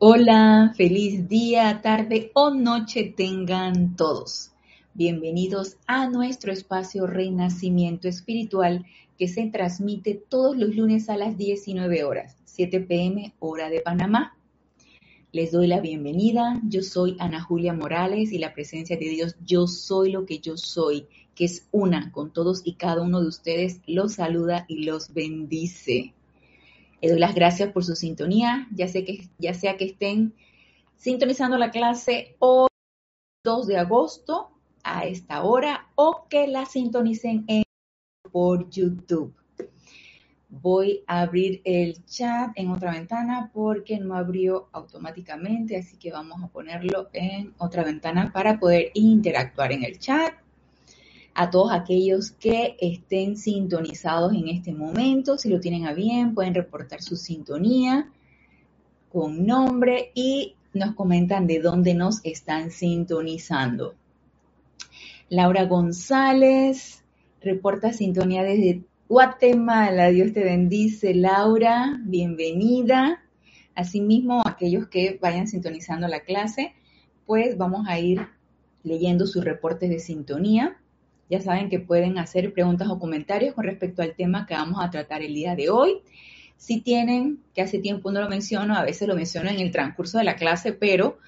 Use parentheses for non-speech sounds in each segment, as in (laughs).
Hola, feliz día, tarde o noche tengan todos. Bienvenidos a nuestro espacio Renacimiento Espiritual que se transmite todos los lunes a las 19 horas, 7 pm hora de Panamá. Les doy la bienvenida. Yo soy Ana Julia Morales y la presencia de Dios, yo soy lo que yo soy, que es una con todos y cada uno de ustedes, los saluda y los bendice. Les doy las gracias por su sintonía, ya, sé que, ya sea que estén sintonizando la clase hoy, 2 de agosto, a esta hora, o que la sintonicen en, por YouTube. Voy a abrir el chat en otra ventana porque no abrió automáticamente, así que vamos a ponerlo en otra ventana para poder interactuar en el chat a todos aquellos que estén sintonizados en este momento. Si lo tienen a bien, pueden reportar su sintonía con nombre y nos comentan de dónde nos están sintonizando. Laura González reporta sintonía desde Guatemala. Dios te bendice, Laura. Bienvenida. Asimismo, aquellos que vayan sintonizando la clase, pues vamos a ir leyendo sus reportes de sintonía. Ya saben que pueden hacer preguntas o comentarios con respecto al tema que vamos a tratar el día de hoy. Si tienen, que hace tiempo no lo menciono, a veces lo menciono en el transcurso de la clase, pero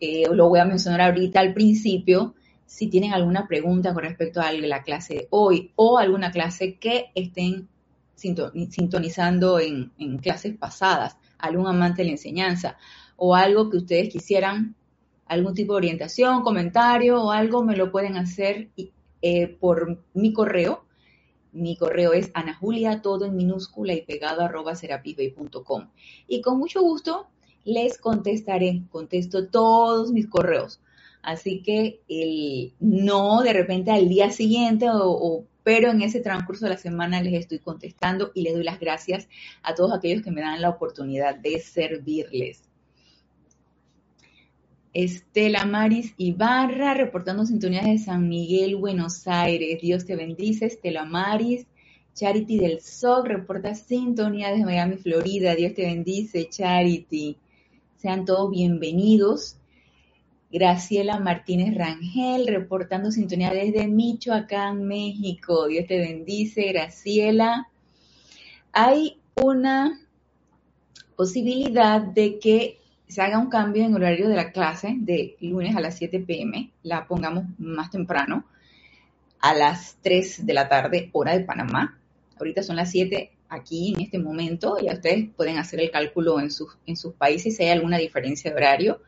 eh, lo voy a mencionar ahorita al principio. Si tienen alguna pregunta con respecto a la clase de hoy o alguna clase que estén sintonizando en, en clases pasadas, algún amante de la enseñanza o algo que ustedes quisieran, algún tipo de orientación, comentario o algo, me lo pueden hacer eh, por mi correo. Mi correo es anajulia, todo en minúscula y pegado arroba serapibay.com. Y con mucho gusto les contestaré, contesto todos mis correos. Así que el, no de repente al día siguiente o, pero en ese transcurso de la semana les estoy contestando y les doy las gracias a todos aquellos que me dan la oportunidad de servirles. Estela Maris Ibarra, reportando sintonías de San Miguel, Buenos Aires. Dios te bendice, Estela Maris. Charity del SOC reporta sintonía desde Miami, Florida. Dios te bendice, Charity. Sean todos bienvenidos. Graciela Martínez Rangel, reportando sintonía desde Michoacán, México. Dios te bendice, Graciela. Hay una posibilidad de que se haga un cambio en horario de la clase de lunes a las 7 pm, la pongamos más temprano, a las 3 de la tarde, hora de Panamá. Ahorita son las 7 aquí en este momento, ya ustedes pueden hacer el cálculo en sus, en sus países si hay alguna diferencia de horario.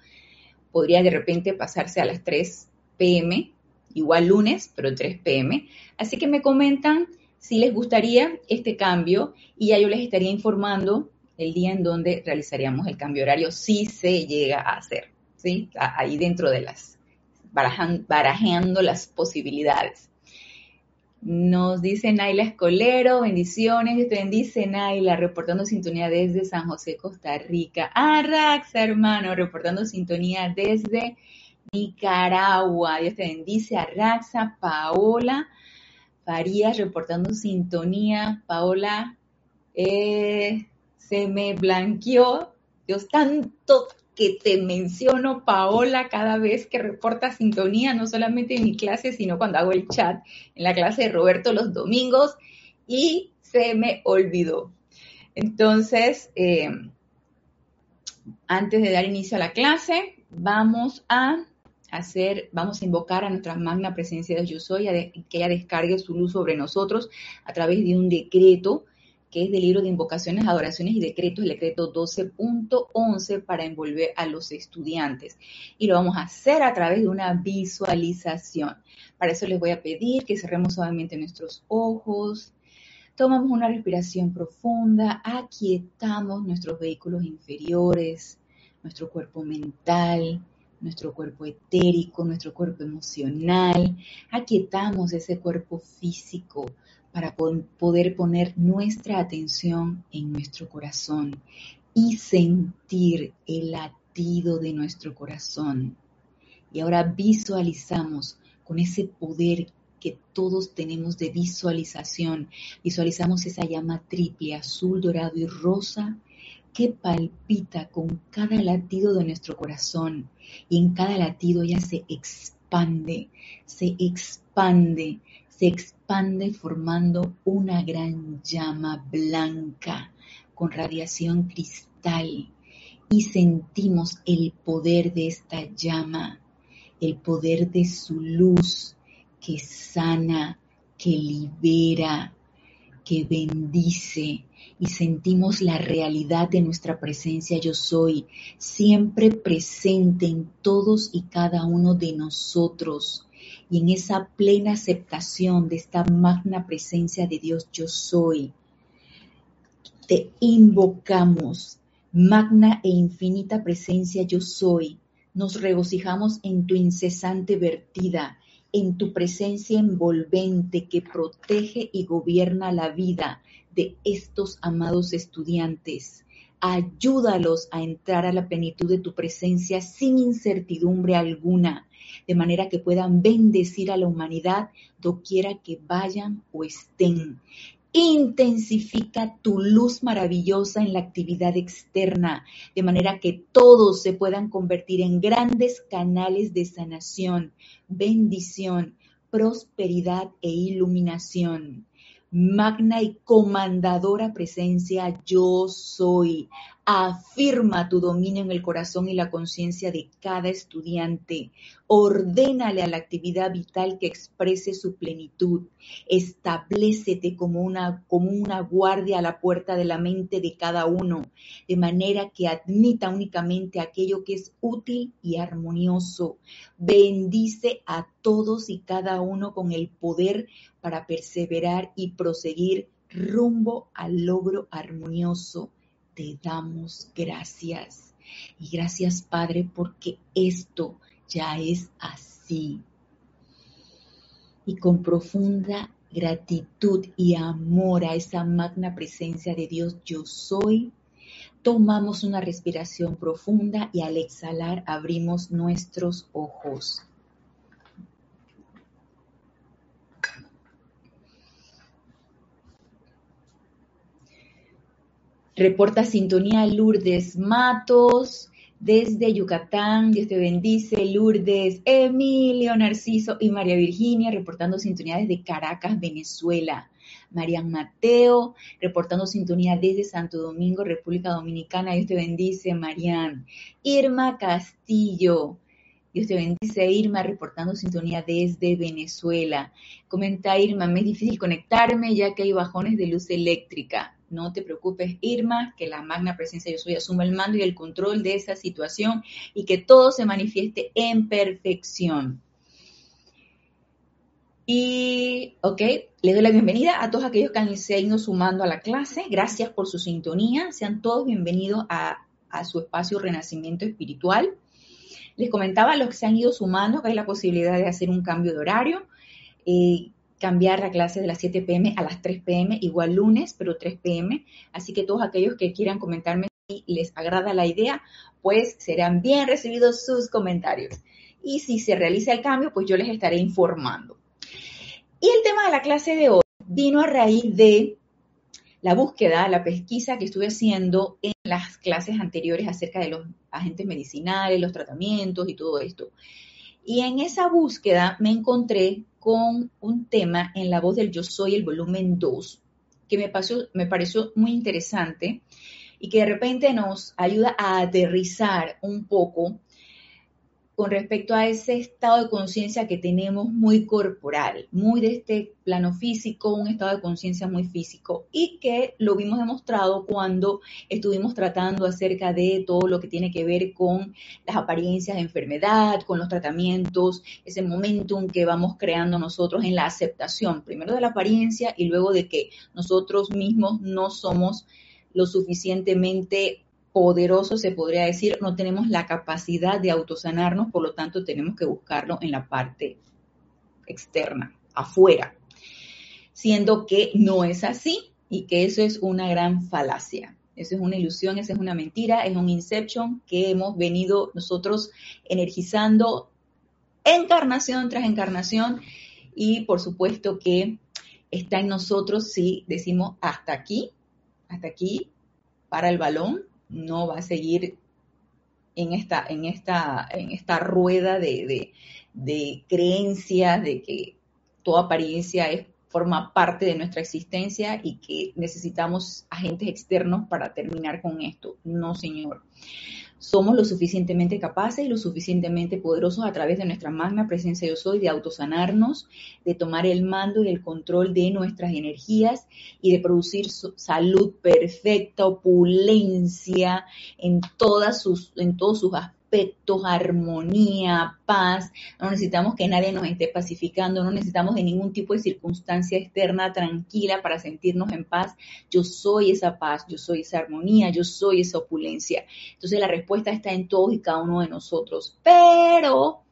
Podría de repente pasarse a las 3 pm, igual lunes, pero 3 pm. Así que me comentan si les gustaría este cambio y ya yo les estaría informando el día en donde realizaríamos el cambio horario, si se llega a hacer, ¿sí? Ahí dentro de las, barajeando las posibilidades. Nos dice Naila Escolero, bendiciones, te bendice Naila, reportando sintonía desde San José, Costa Rica. Arraxa, hermano, reportando sintonía desde Nicaragua. Dios te bendice, Arraxa, Paola Farías, reportando sintonía. Paola, eh, se me blanqueó. Dios, tanto que te menciono, Paola, cada vez que reporta sintonía, no solamente en mi clase, sino cuando hago el chat en la clase de Roberto los domingos, y se me olvidó. Entonces, eh, antes de dar inicio a la clase, vamos a hacer, vamos a invocar a nuestra magna presencia de Yo Soy, que ella descargue su luz sobre nosotros a través de un decreto que es del libro de invocaciones, adoraciones y decretos, el decreto 12.11 para envolver a los estudiantes. Y lo vamos a hacer a través de una visualización. Para eso les voy a pedir que cerremos suavemente nuestros ojos, tomamos una respiración profunda, aquietamos nuestros vehículos inferiores, nuestro cuerpo mental, nuestro cuerpo etérico, nuestro cuerpo emocional, aquietamos ese cuerpo físico para poder poner nuestra atención en nuestro corazón y sentir el latido de nuestro corazón. Y ahora visualizamos con ese poder que todos tenemos de visualización. Visualizamos esa llama triple, azul, dorado y rosa, que palpita con cada latido de nuestro corazón y en cada latido ella se expande, se expande, se expande formando una gran llama blanca con radiación cristal y sentimos el poder de esta llama, el poder de su luz que sana, que libera, que bendice y sentimos la realidad de nuestra presencia yo soy, siempre presente en todos y cada uno de nosotros. Y en esa plena aceptación de esta magna presencia de Dios yo soy, te invocamos, magna e infinita presencia yo soy. Nos regocijamos en tu incesante vertida, en tu presencia envolvente que protege y gobierna la vida de estos amados estudiantes. Ayúdalos a entrar a la plenitud de tu presencia sin incertidumbre alguna, de manera que puedan bendecir a la humanidad doquiera que vayan o estén. Intensifica tu luz maravillosa en la actividad externa, de manera que todos se puedan convertir en grandes canales de sanación, bendición, prosperidad e iluminación magna y comandadora presencia yo soy. Afirma tu dominio en el corazón y la conciencia de cada estudiante. Ordénale a la actividad vital que exprese su plenitud. Establecete como una, como una guardia a la puerta de la mente de cada uno, de manera que admita únicamente aquello que es útil y armonioso. Bendice a todos y cada uno con el poder para perseverar y proseguir rumbo al logro armonioso te damos gracias. Y gracias, Padre, porque esto ya es así. Y con profunda gratitud y amor a esa magna presencia de Dios, yo soy, tomamos una respiración profunda y al exhalar abrimos nuestros ojos. Reporta sintonía Lourdes Matos desde Yucatán. Dios te bendice. Lourdes, Emilio, Narciso y María Virginia reportando sintonía desde Caracas, Venezuela. Marian Mateo, reportando sintonía desde Santo Domingo, República Dominicana. Dios te bendice, Marian. Irma Castillo. Dios te bendice, Irma, reportando sintonía desde Venezuela. Comenta Irma, me es difícil conectarme ya que hay bajones de luz eléctrica. No te preocupes, Irma, que la magna presencia yo soy asuma el mando y el control de esa situación y que todo se manifieste en perfección. Y, ok, les doy la bienvenida a todos aquellos que se han ido sumando a la clase. Gracias por su sintonía. Sean todos bienvenidos a, su espacio Renacimiento Espiritual. Les comentaba a los que se han ido sumando que hay la posibilidad de hacer un cambio de horario. Eh, cambiar la clase de las 7 pm a las 3 pm, igual lunes, pero 3 pm. Así que todos aquellos que quieran comentarme si les agrada la idea, pues serán bien recibidos sus comentarios. Y si se realiza el cambio, pues yo les estaré informando. Y el tema de la clase de hoy vino a raíz de la búsqueda, la pesquisa que estuve haciendo en las clases anteriores acerca de los agentes medicinales, los tratamientos y todo esto. Y en esa búsqueda me encontré con un tema en la voz del Yo Soy, el volumen 2, que me, pasó, me pareció muy interesante y que de repente nos ayuda a aterrizar un poco con respecto a ese estado de conciencia que tenemos muy corporal, muy de este plano físico, un estado de conciencia muy físico y que lo vimos demostrado cuando estuvimos tratando acerca de todo lo que tiene que ver con las apariencias de enfermedad, con los tratamientos, ese momentum que vamos creando nosotros en la aceptación, primero de la apariencia y luego de que nosotros mismos no somos lo suficientemente poderoso, se podría decir, no tenemos la capacidad de autosanarnos, por lo tanto tenemos que buscarlo en la parte externa, afuera, siendo que no es así y que eso es una gran falacia. Eso es una ilusión, esa es una mentira, es un inception que hemos venido nosotros energizando encarnación tras encarnación y por supuesto que está en nosotros si decimos hasta aquí, hasta aquí, para el balón, no va a seguir en esta, en esta, en esta rueda de, de creencias de que toda apariencia es, forma parte de nuestra existencia y que necesitamos agentes externos para terminar con esto. No, señor somos lo suficientemente capaces y lo suficientemente poderosos a través de nuestra magna presencia yo soy, de autosanarnos, de tomar el mando y el control de nuestras energías y de producir salud perfecta, opulencia en, todas sus, en todos sus aspectos armonía, paz. No necesitamos que nadie nos esté pacificando, no necesitamos de ningún tipo de circunstancia externa tranquila para sentirnos en paz. Yo soy esa paz, yo soy esa armonía, yo soy esa opulencia. Entonces la respuesta está en todos y cada uno de nosotros. Pero,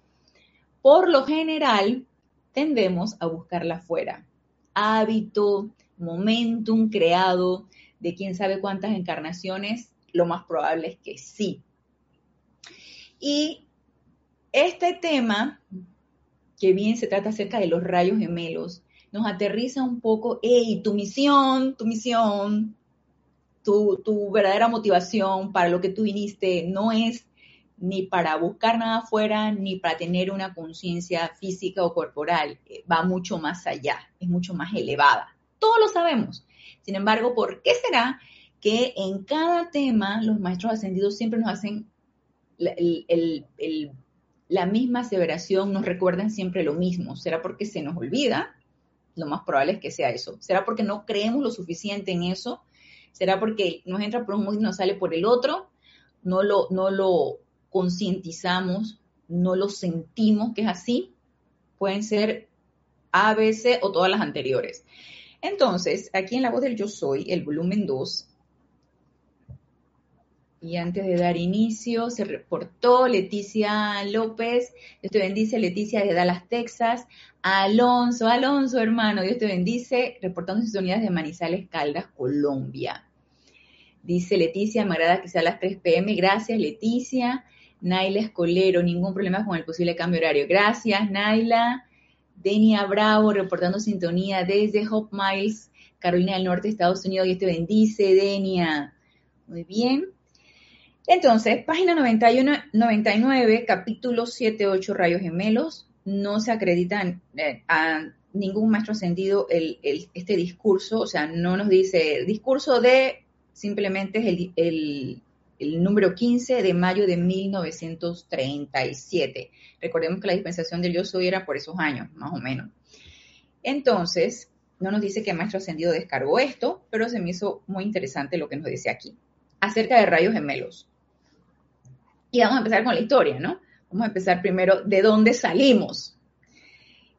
por lo general, tendemos a buscarla afuera. Hábito, momentum creado de quién sabe cuántas encarnaciones, lo más probable es que sí, y este tema, que bien se trata acerca de los rayos gemelos, nos aterriza un poco, hey, tu misión, tu misión, tu, tu verdadera motivación para lo que tú viniste no es ni para buscar nada afuera, ni para tener una conciencia física o corporal. Eh, va mucho más allá, es mucho más elevada. Todos lo sabemos. Sin embargo, ¿por qué será que en cada tema los maestros ascendidos siempre nos hacen la misma aseveración nos recuerdan siempre lo mismo. ¿Será porque se nos olvida? Lo más probable es que sea eso. ¿Será porque no creemos lo suficiente en eso? ¿Será porque nos entra por un modo y nos sale por el otro? No lo, no lo concientizamos, no lo sentimos que es así. Pueden ser A, B, o todas las anteriores. Entonces, aquí en la voz del yo soy, el volumen 2, y antes de dar inicio, se reportó Leticia López, Dios te bendice, Leticia de Dallas, Texas, Alonso, Alonso hermano, Dios te bendice, reportando sus de Manizales, Caldas, Colombia. Dice Leticia, me agrada que sea a las 3 pm, gracias Leticia. Naila Escolero, ningún problema con el posible cambio horario. Gracias, Naila. Denia Bravo, reportando sintonía desde Hope Miles, Carolina del Norte, Estados Unidos. Dios te bendice, Denia. Muy bien. Entonces, página 91, 99, capítulo 7, 8, rayos gemelos, no se acredita eh, a ningún maestro ascendido este discurso, o sea, no nos dice discurso de, simplemente es el, el número 15 de mayo de 1937. Recordemos que la dispensación del yo soy era por esos años, más o menos. Entonces, no nos dice que maestro ascendido descargó esto, pero se me hizo muy interesante lo que nos dice aquí acerca de rayos gemelos. Y vamos a empezar con la historia, ¿no? Vamos a empezar primero de dónde salimos.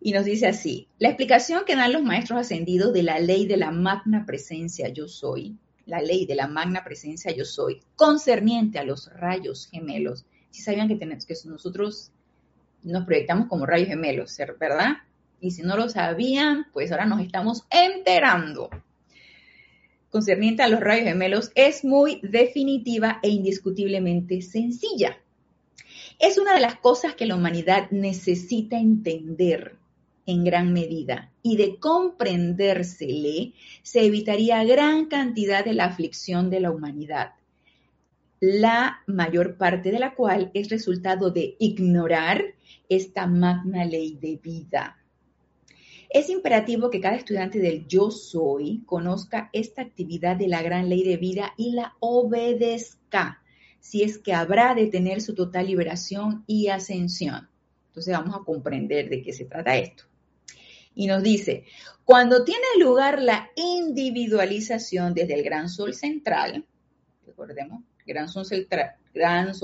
Y nos dice así, la explicación que dan los maestros ascendidos de la ley de la magna presencia yo soy, la ley de la magna presencia yo soy, concerniente a los rayos gemelos. Si sabían que, tenemos, que nosotros nos proyectamos como rayos gemelos, ¿verdad? Y si no lo sabían, pues ahora nos estamos enterando concerniente a los rayos gemelos es muy definitiva e indiscutiblemente sencilla. Es una de las cosas que la humanidad necesita entender en gran medida y de comprendérsele se evitaría gran cantidad de la aflicción de la humanidad, la mayor parte de la cual es resultado de ignorar esta magna ley de vida. Es imperativo que cada estudiante del yo soy conozca esta actividad de la gran ley de vida y la obedezca, si es que habrá de tener su total liberación y ascensión. Entonces vamos a comprender de qué se trata esto. Y nos dice, cuando tiene lugar la individualización desde el gran sol central, recordemos, gran sol central,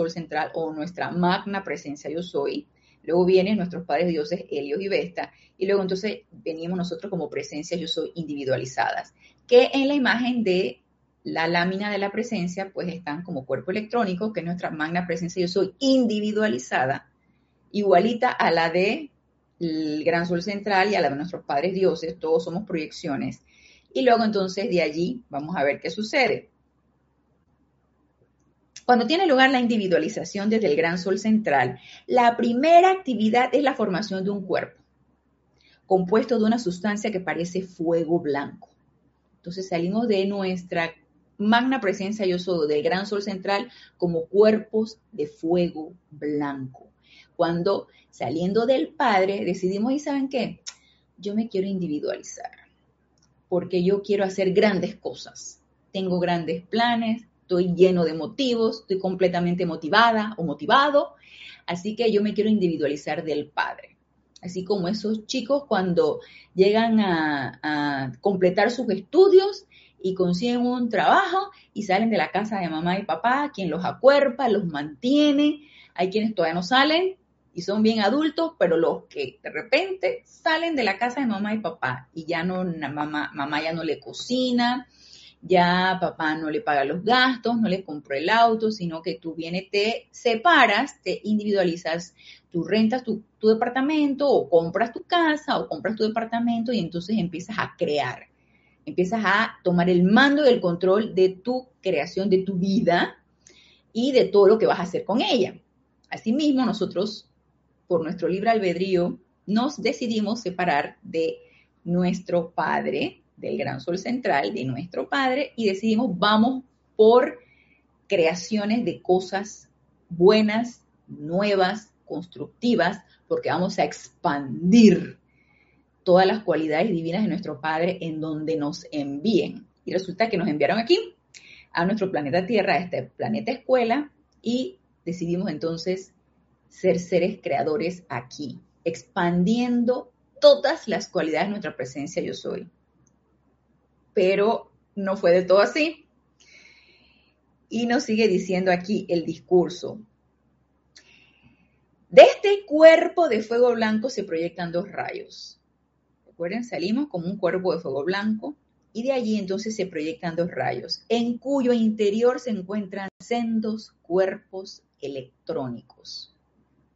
central o nuestra magna presencia yo soy, Luego vienen nuestros padres dioses Helios y Vesta, y luego entonces venimos nosotros como presencia yo soy individualizadas, que en la imagen de la lámina de la presencia, pues están como cuerpo electrónico, que es nuestra magna presencia yo soy individualizada, igualita a la de el gran sol central y a la de nuestros padres dioses, todos somos proyecciones. Y luego entonces de allí vamos a ver qué sucede. Cuando tiene lugar la individualización desde el gran sol central, la primera actividad es la formación de un cuerpo, compuesto de una sustancia que parece fuego blanco. Entonces salimos de nuestra magna presencia yo soy del gran sol central como cuerpos de fuego blanco. Cuando saliendo del Padre decidimos, ¿y saben qué? Yo me quiero individualizar porque yo quiero hacer grandes cosas. Tengo grandes planes, estoy lleno de motivos, estoy completamente motivada o motivado, así que yo me quiero individualizar del Padre. Así como esos chicos cuando llegan a, completar sus estudios y consiguen un trabajo y salen de la casa de mamá y papá, quien los acuerpa, los mantiene. Hay quienes todavía no salen y son bien adultos, pero los que de repente salen de la casa de mamá y papá y ya no, mamá, mamá ya no le cocina, ya papá no le paga los gastos, no le compró el auto, sino que tú vienes, te separas, te individualizas, tú rentas tu, tu departamento o compras tu casa o compras tu departamento y entonces empiezas a crear empiezas a tomar el mando y el control de tu creación, de tu vida y de todo lo que vas a hacer con ella. Asimismo, nosotros, por nuestro libre albedrío, nos decidimos separar de nuestro Padre, del gran sol central, de nuestro Padre, y decidimos, vamos por creaciones de cosas buenas, nuevas, constructivas, porque vamos a expandir todas las cualidades divinas de nuestro Padre en donde nos envíen. Y resulta que nos enviaron aquí, a nuestro planeta Tierra, a este planeta escuela, y decidimos entonces ser seres creadores aquí, expandiendo todas las cualidades de nuestra presencia yo soy. Pero no fue de todo así. Y nos sigue diciendo aquí el discurso. De este cuerpo de fuego blanco se proyectan dos rayos Recuerden, salimos como un cuerpo de fuego blanco y de allí entonces se proyectan dos rayos, en cuyo interior se encuentran sendos cuerpos electrónicos,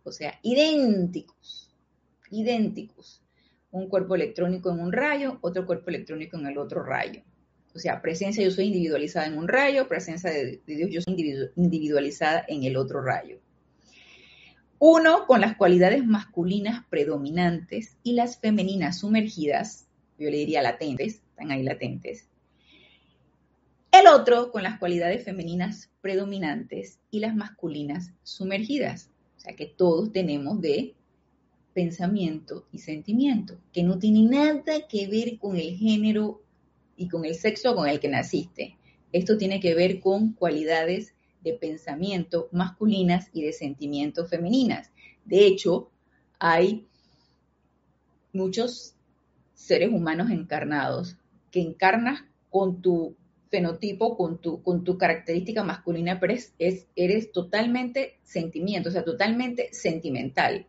o sea, idénticos, idénticos. Un cuerpo electrónico en un rayo, otro cuerpo electrónico en el otro rayo. O sea, presencia yo soy individualizada en un rayo, presencia de, Dios yo soy individualizada en el otro rayo. Uno con las cualidades masculinas predominantes y las femeninas sumergidas, yo le diría latentes, están ahí latentes. El otro con las cualidades femeninas predominantes y las masculinas sumergidas. O sea que todos tenemos de pensamiento y sentimiento, que no tiene nada que ver con el género y con el sexo con el que naciste. Esto tiene que ver con cualidades de pensamiento masculinas y de sentimiento femeninas. De hecho, hay muchos seres humanos encarnados que encarnas con tu fenotipo, con tu, con tu característica masculina, pero es, eres totalmente sentimiento, o sea, totalmente sentimental.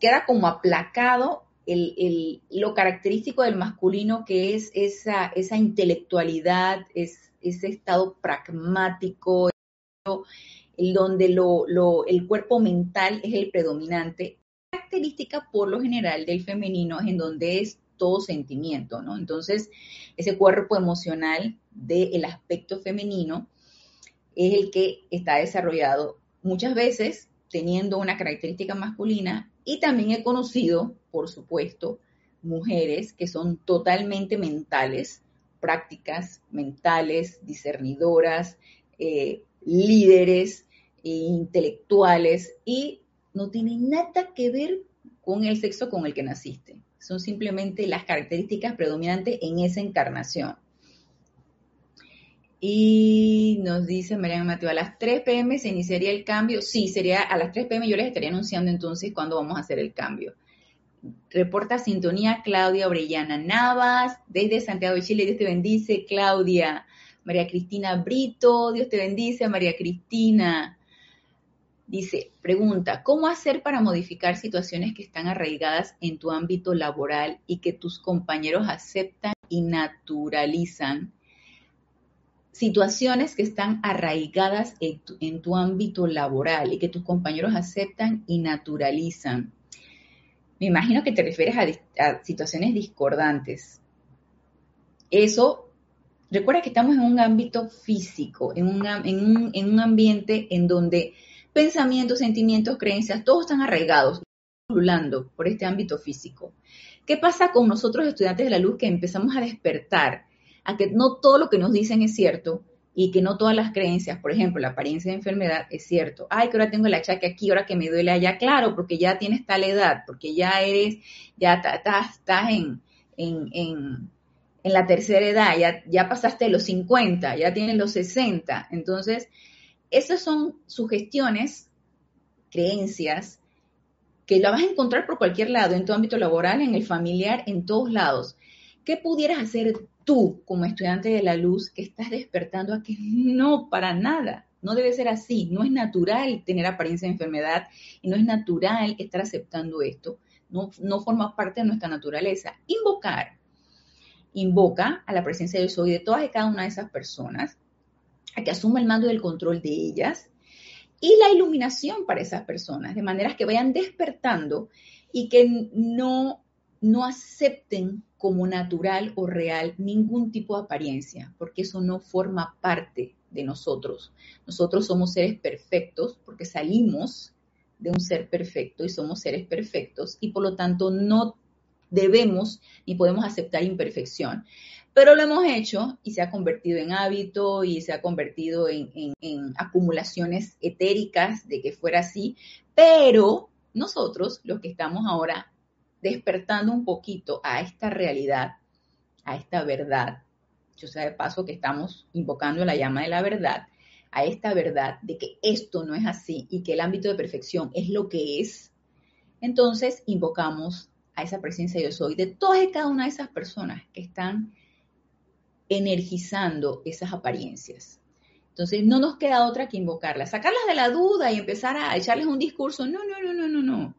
Queda como aplacado lo característico del masculino que es esa, intelectualidad, es, ese estado pragmático, donde el cuerpo mental es el predominante, característica por lo general del femenino en donde es todo sentimiento, ¿no? Entonces, ese cuerpo emocional del aspecto femenino es el que está desarrollado muchas veces teniendo una característica masculina y también he conocido, por supuesto, mujeres que son totalmente mentales, prácticas mentales, discernidoras, eh, líderes e intelectuales y no tienen nada que ver con el sexo con el que naciste. Son simplemente las características predominantes en esa encarnación. Y nos dice Mariana Mateo, a las 3 pm se iniciaría el cambio. Sí, sería a las 3 pm. Yo les estaría anunciando entonces cuándo vamos a hacer el cambio. Reporta sintonía Claudia Orellana Navas, desde Santiago de Chile. Dios te bendice, Claudia. María Cristina Brito, Dios te bendice, María Cristina. Dice, pregunta, ¿cómo hacer para modificar situaciones que están arraigadas en tu ámbito laboral y que tus compañeros aceptan y naturalizan? Situaciones que están arraigadas en tu, ámbito laboral y que tus compañeros aceptan y naturalizan. Me imagino que te refieres a, situaciones discordantes. Eso Recuerda que estamos en un ámbito físico, en un, en un, ambiente en donde pensamientos, sentimientos, creencias, todos están arraigados, pululando por este ámbito físico. ¿Qué pasa con nosotros estudiantes de la luz que empezamos a despertar a que no todo lo que nos dicen es cierto y que no todas las creencias, por ejemplo, la apariencia de enfermedad es cierto. Ay, que ahora tengo el achaque aquí, ahora que me duele allá, claro, porque ya tienes tal edad, porque ya eres, ya estás, en, en, en, la tercera edad, ya, ya pasaste los 50, ya tienes los 60. Entonces, esas son sugestiones, creencias, que la vas a encontrar por cualquier lado, en tu ámbito laboral, en el familiar, en todos lados. ¿Qué pudieras hacer tú como estudiante de la luz que estás despertando a que no, para nada, no debe ser así, no es natural tener apariencia de enfermedad y no es natural estar aceptando esto, no, no forma parte de nuestra naturaleza. Invocar, invoca a la presencia de soy de todas y cada una de esas personas, a que asuma el mando del control de ellas y la iluminación para esas personas, de manera que vayan despertando y que no, no acepten como natural o real ningún tipo de apariencia, porque eso no forma parte de nosotros. Nosotros somos seres perfectos porque salimos de un ser perfecto y somos seres perfectos y por lo tanto no debemos ni podemos aceptar imperfección. Pero lo hemos hecho y se ha convertido en hábito y se ha convertido en, en acumulaciones etéricas de que fuera así, pero nosotros, los que estamos ahora despertando un poquito a esta realidad, a esta verdad. Yo sé de paso que estamos invocando la llama de la verdad, a esta verdad de que esto no es así y que el ámbito de perfección es lo que es. Entonces invocamos a esa presencia yo soy de todas y cada una de esas personas que están energizando esas apariencias. Entonces no nos queda otra que invocarlas, sacarlas de la duda y empezar a echarles un discurso. No, no, no, no, no, no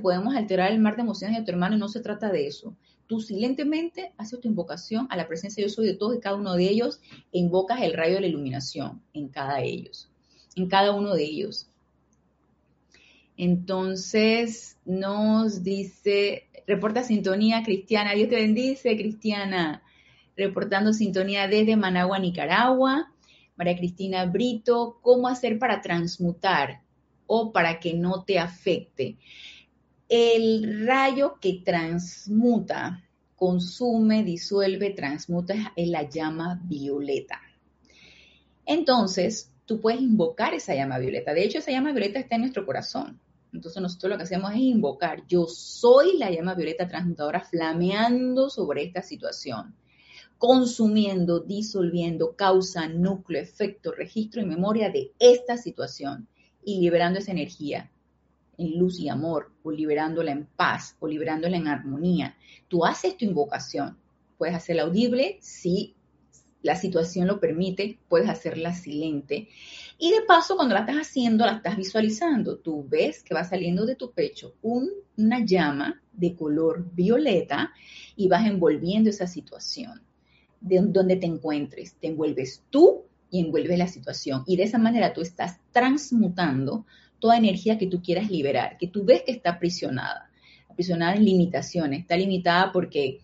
podemos alterar el mar de emociones de tu hermano y no se trata de eso. Tú silentemente haces tu invocación a la presencia yo soy de todos y cada uno de ellos e invocas el rayo de la iluminación en cada ellos, en cada uno de ellos. Entonces nos dice, reporta sintonía Cristiana, Dios te bendice Cristiana, reportando sintonía desde Managua, Nicaragua. María Cristina Brito, ¿cómo hacer para transmutar o para que no te afecte? El rayo que transmuta, consume, disuelve, transmuta es la llama violeta. Entonces, tú puedes invocar esa llama violeta. De hecho, esa llama violeta está en nuestro corazón. Entonces, nosotros lo que hacemos es invocar. Yo soy la llama violeta transmutadora flameando sobre esta situación, consumiendo, disolviendo causa, núcleo, efecto, registro y memoria de esta situación y liberando esa energía en luz y amor, o liberándola en paz, o liberándola en armonía. Tú haces tu invocación. Puedes hacerla audible si la situación lo permite, puedes hacerla silente. Y de paso, cuando la estás haciendo, la estás visualizando. Tú ves que va saliendo de tu pecho una llama de color violeta y vas envolviendo esa situación de donde te encuentres. Te envuelves tú y envuelves la situación. Y de esa manera tú estás transmutando toda energía que tú quieras liberar, que tú ves que está aprisionada, aprisionada en limitaciones, está limitada porque,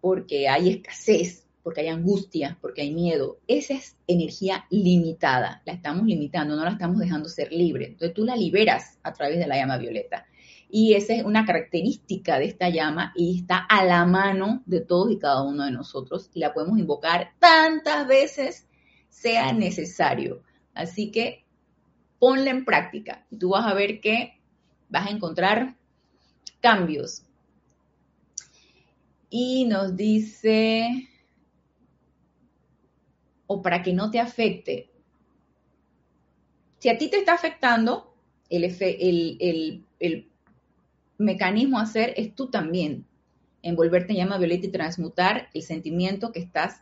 porque hay escasez, porque hay angustia, porque hay miedo. Esa es energía limitada, la estamos limitando, no la estamos dejando ser libre. Entonces tú la liberas a través de la llama violeta. Y esa es una característica de esta llama y está a la mano de todos y cada uno de nosotros y la podemos invocar tantas veces sea necesario. Así que ponla en práctica y tú vas a ver que vas a encontrar cambios. Y nos dice, o para que no te afecte, si a ti te está afectando, el, el, el mecanismo a hacer es tú también envolverte en llama violeta y transmutar el sentimiento que estás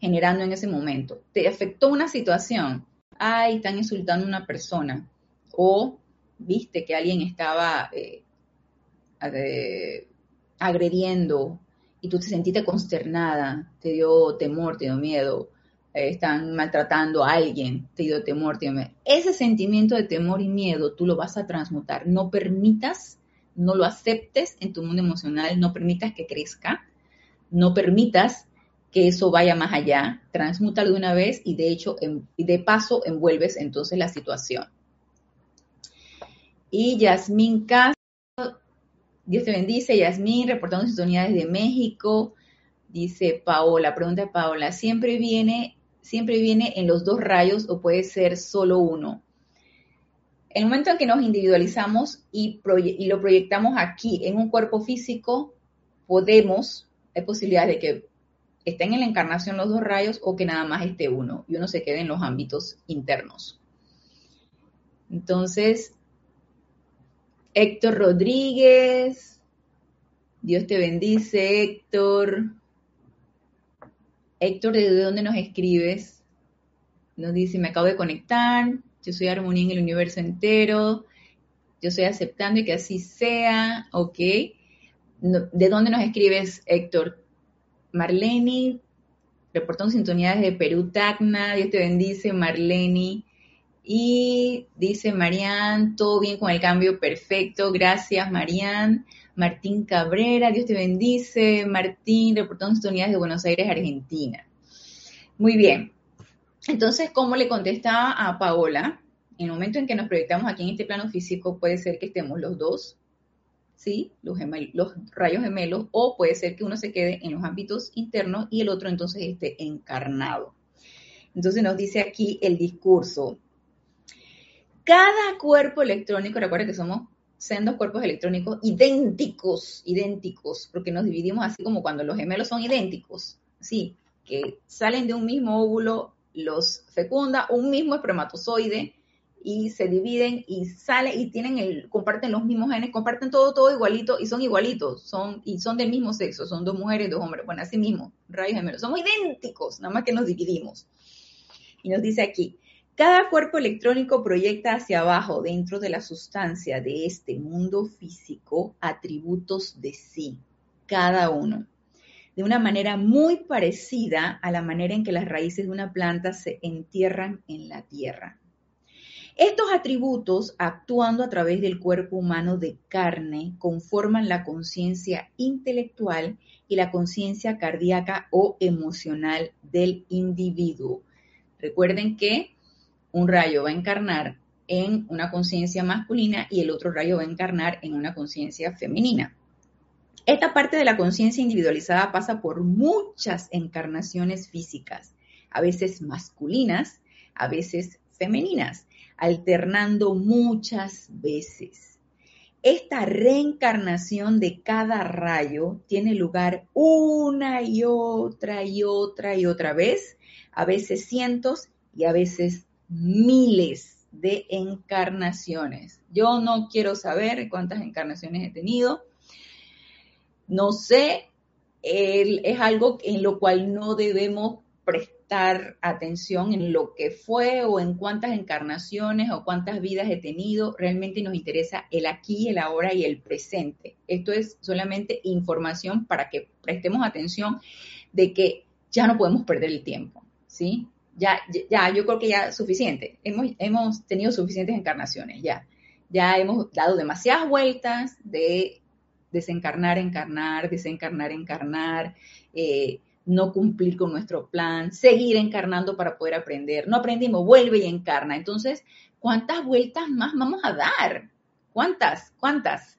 generando en ese momento. Te afectó una situación, ay, están insultando a una persona, o viste que alguien estaba eh, agrediendo y tú te sentiste consternada, te dio temor, te dio miedo, eh, están maltratando a alguien, te dio temor, te dio miedo. Ese sentimiento de temor y miedo tú lo vas a transmutar. No permitas, no lo aceptes en tu mundo emocional, no permitas que crezca, no permitas que eso vaya más allá, transmútalo de una vez y de hecho, de paso, envuelves entonces la situación. Y Yasmín Castro, Dios te bendice, Yasmín, reportando sintonía desde México. Dice Paola, pregunta de Paola, siempre viene siempre viene en los dos rayos o puede ser solo uno. El momento en que nos individualizamos y, lo proyectamos aquí en un cuerpo físico, podemos, hay posibilidades de que estén en la encarnación los dos rayos o que nada más esté uno y uno se quede en los ámbitos internos. Entonces, Héctor Rodríguez, Dios te bendice, Héctor. Héctor, ¿de dónde nos escribes? Nos dice, me acabo de conectar, yo soy armonía en el universo entero, yo estoy aceptando y que así sea, ok. ¿De dónde nos escribes, Héctor? Marleni, reportando sintonía desde Perú, Tacna, Dios te bendice, Marleni. Y dice Marian, todo bien con el cambio, perfecto, gracias Marian. Martín Cabrera, Dios te bendice. Martín, reportando sintonía desde Buenos Aires, Argentina. Muy bien. Entonces, ¿cómo le contestaba a Paola? En el momento en que nos proyectamos aquí en este plano físico, puede ser que estemos los dos ¿sí? Los, los rayos gemelos, o puede ser que uno se quede en los ámbitos internos y el otro entonces esté encarnado. Entonces nos dice aquí el discurso. Cada cuerpo electrónico, recuerda que somos sendos cuerpos electrónicos idénticos, idénticos, porque nos dividimos así como cuando los gemelos son idénticos, sí, que salen de un mismo óvulo, los fecunda un mismo espermatozoide, y se dividen y sale y tienen el, comparten los mismos genes, comparten todo, todo igualito y son igualitos, son, y son del mismo sexo, son dos mujeres, dos hombres, bueno, así mismo, rayos gemelos, somos idénticos, nada más que nos dividimos. Y nos dice aquí, cada cuerpo electrónico proyecta hacia abajo, dentro de la sustancia de este mundo físico, atributos de sí, cada uno, de una manera muy parecida a la manera en que las raíces de una planta se entierran en la tierra. Estos atributos, actuando a través del cuerpo humano de carne, conforman la conciencia intelectual y la conciencia cardíaca o emocional del individuo. Recuerden que un rayo va a encarnar en una conciencia masculina y el otro rayo va a encarnar en una conciencia femenina. Esta parte de la conciencia individualizada pasa por muchas encarnaciones físicas, a veces masculinas, a veces femeninas alternando muchas veces. Esta reencarnación de cada rayo tiene lugar una y otra y otra y otra vez, a veces cientos y a veces miles de encarnaciones. Yo no quiero saber cuántas encarnaciones he tenido. No sé, es algo en lo cual no debemos prestar atención en lo que fue o en cuántas encarnaciones o cuántas vidas he tenido. Realmente nos interesa el aquí, el ahora y el presente. Esto es solamente información para que prestemos atención de que ya no podemos perder el tiempo, ¿sí? Ya, ya, yo creo que ya suficiente. Hemos, hemos tenido suficientes encarnaciones, ya. Ya hemos dado demasiadas vueltas de desencarnar, encarnar, desencarnar, encarnar. Eh, no cumplir con nuestro plan, seguir encarnando para poder aprender. No aprendimos, vuelve y encarna. Entonces, ¿cuántas vueltas más vamos a dar? ¿Cuántas? ¿Cuántas?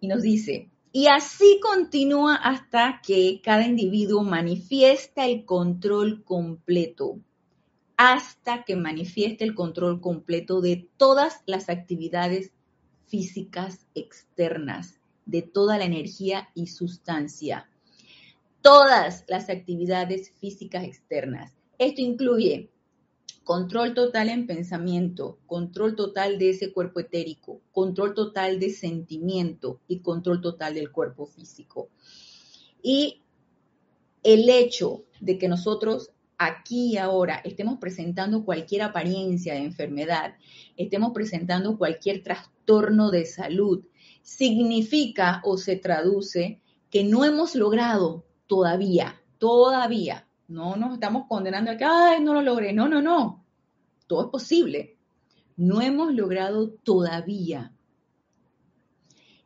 Y nos dice, y así continúa hasta que cada individuo manifiesta el control completo, hasta que manifieste el control completo de todas las actividades físicas externas, de toda la energía y sustancia todas las actividades físicas externas. Esto incluye control total en pensamiento, control total de ese cuerpo etérico, control total de sentimiento y control total del cuerpo físico. Y el hecho de que nosotros aquí y ahora estemos presentando cualquier apariencia de enfermedad, estemos presentando cualquier trastorno de salud, significa o se traduce que no hemos logrado todavía, todavía. No nos estamos condenando a que, ay, no lo logré. No, no, no. Todo es posible. No hemos logrado todavía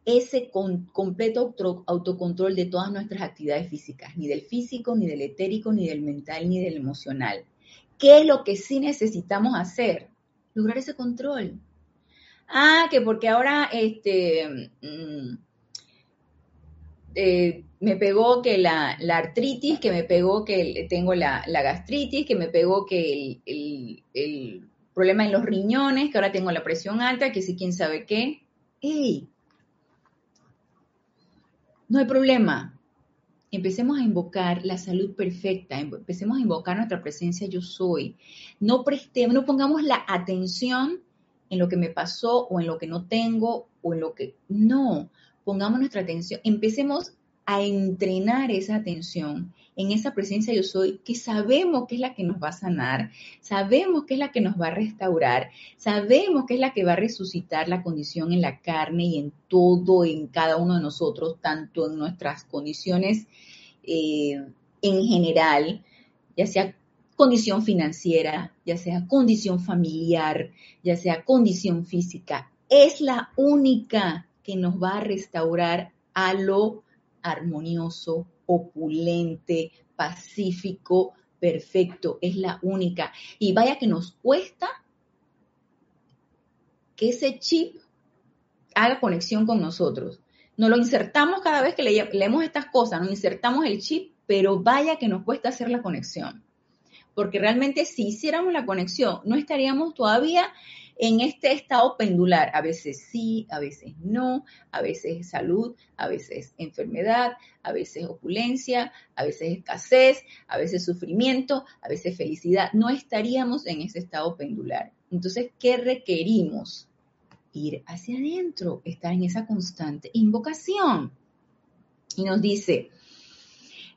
ese completo autocontrol de todas nuestras actividades físicas, ni del físico, ni del etérico, ni del mental, ni del emocional. ¿Qué es lo que sí necesitamos hacer? Lograr ese control. Ah, que porque ahora este, mm, eh, me pegó que la, artritis, que me pegó que tengo la, gastritis, que me pegó que el, problema en los riñones, que ahora tengo la presión alta, que si quién sabe qué. ¡Ey! No hay problema. Empecemos a invocar la salud perfecta, empecemos a invocar nuestra presencia yo soy. No prestemos, no pongamos la atención en lo que me pasó o en lo que no tengo o en lo que no pongamos nuestra atención, empecemos a entrenar esa atención en esa presencia yo soy, que sabemos que es la que nos va a sanar, sabemos que es la que nos va a restaurar, sabemos que es la que va a resucitar la condición en la carne y en todo, en cada uno de nosotros, tanto en nuestras condiciones eh, en general, ya sea condición financiera, ya sea condición familiar, ya sea condición física, es la única que nos va a restaurar a lo armonioso, opulente, pacífico, perfecto. Es la única. Y vaya que nos cuesta que ese chip haga conexión con nosotros. Nos lo insertamos cada vez que leemos estas cosas, nos insertamos el chip, pero vaya que nos cuesta hacer la conexión. Porque realmente si hiciéramos la conexión, no estaríamos todavía en este estado pendular. A veces sí, a veces no, a veces salud, a veces enfermedad, a veces opulencia, a veces escasez, a veces sufrimiento, a veces felicidad. No estaríamos en ese estado pendular. Entonces, ¿qué requerimos? Ir hacia adentro, estar en esa constante invocación. Y nos dice,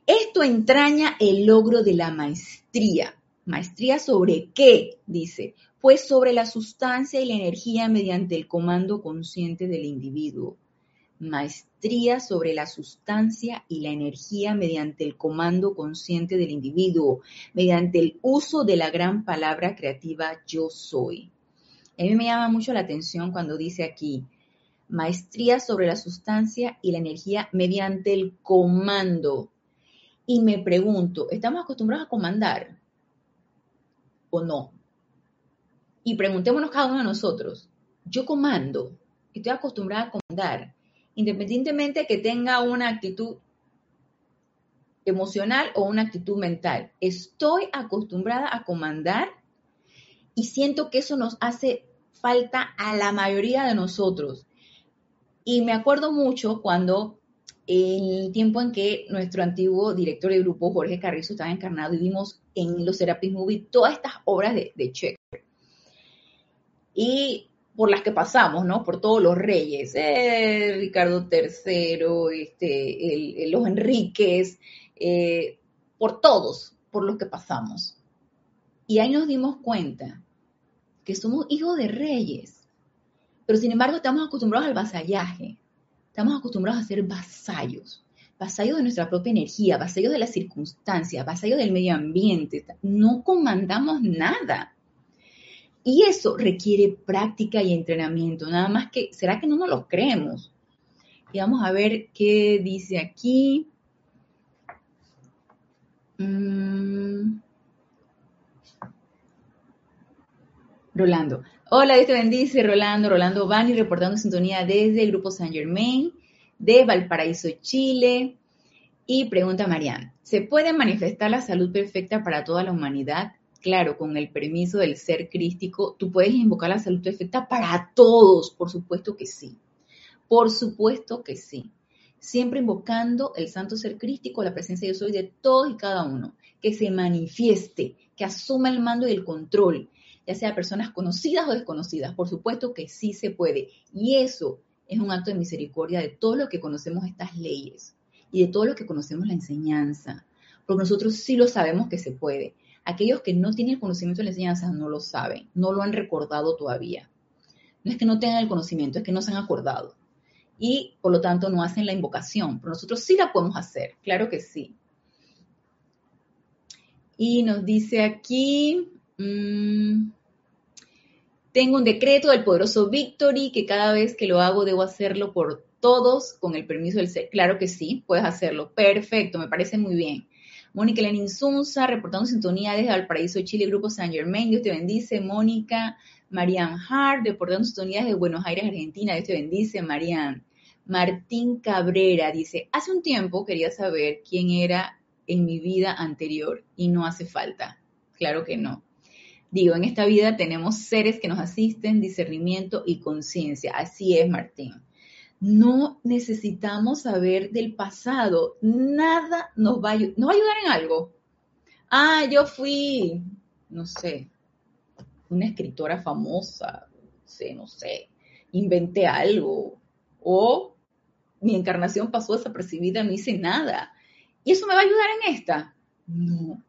esto entraña el logro de la maestría. ¿Maestría sobre qué? Dice, pues sobre la sustancia y la energía mediante el comando consciente del individuo. Maestría sobre la sustancia y la energía mediante el comando consciente del individuo, mediante el uso de la gran palabra creativa yo soy. A mí me llama mucho la atención cuando dice aquí, maestría sobre la sustancia y la energía mediante el comando. Y me pregunto, ¿estamos acostumbrados a comandar o no? y preguntémonos cada uno de nosotros, yo comando, estoy acostumbrada a comandar, independientemente que tenga una actitud emocional o una actitud mental. Estoy acostumbrada a comandar y siento que eso nos hace falta a la mayoría de nosotros. Y me acuerdo mucho cuando el tiempo en que nuestro antiguo director de grupo, Jorge Carrizo, estaba encarnado y vimos en los Serapis Movie todas estas obras de, de y por las que pasamos, ¿no? Por todos los reyes, eh, Ricardo III, este, los Enríquez, eh, por todos, por los que pasamos. Y ahí nos dimos cuenta que somos hijos de reyes, pero sin embargo estamos acostumbrados al vasallaje, estamos acostumbrados a ser vasallos, vasallos de nuestra propia energía, vasallos de las circunstancias, vasallos del medio ambiente, no comandamos nada. Y eso requiere práctica y entrenamiento, nada más que, ¿será que no nos lo creemos? Y vamos a ver qué dice aquí. Mm. Rolando. Hola, Dios te bendice, Rolando. Rolando Bani reportando sintonía desde el Grupo San Germain de Valparaíso, Chile. Y pregunta Marianne, ¿se puede manifestar la salud perfecta para toda la humanidad? claro, con el permiso del ser crístico, tú puedes invocar la salud perfecta para todos, por supuesto que sí. Por supuesto que sí. Siempre invocando el santo ser crístico, la presencia yo soy de todos y cada uno, que se manifieste, que asuma el mando y el control, ya sea personas conocidas o desconocidas. Por supuesto que sí se puede. Y eso es un acto de misericordia de todo lo que conocemos estas leyes y de todo lo que conocemos la enseñanza. Porque nosotros sí lo sabemos que se puede Aquellos que no tienen el conocimiento de la enseñanza no lo saben, no lo han recordado todavía. No es que no tengan el conocimiento, es que no se han acordado. Y por lo tanto no hacen la invocación, pero nosotros sí la podemos hacer, claro que sí. Y nos dice aquí, mm, tengo un decreto del poderoso Victory que cada vez que lo hago debo hacerlo por todos con el permiso del ser. Claro que sí, puedes hacerlo. Perfecto, me parece muy bien. Mónica Lenin Zunza, reportando sintonía desde Valparaíso, Chile, Grupo San Germain, Dios te bendice. Mónica Marian Hart, reportando sintonía desde Buenos Aires, Argentina, Dios te bendice. Marian. Martín Cabrera dice, hace un tiempo quería saber quién era en mi vida anterior y no hace falta. Claro que no. Digo, en esta vida tenemos seres que nos asisten, discernimiento y conciencia. Así es, Martín. No necesitamos saber del pasado. Nada nos va, a, nos va ayudar en algo. Ah, yo fui, no sé, una escritora famosa, sé, no sé, inventé algo. O mi encarnación pasó desapercibida, no hice nada. ¿Y eso me va a ayudar en esta? No,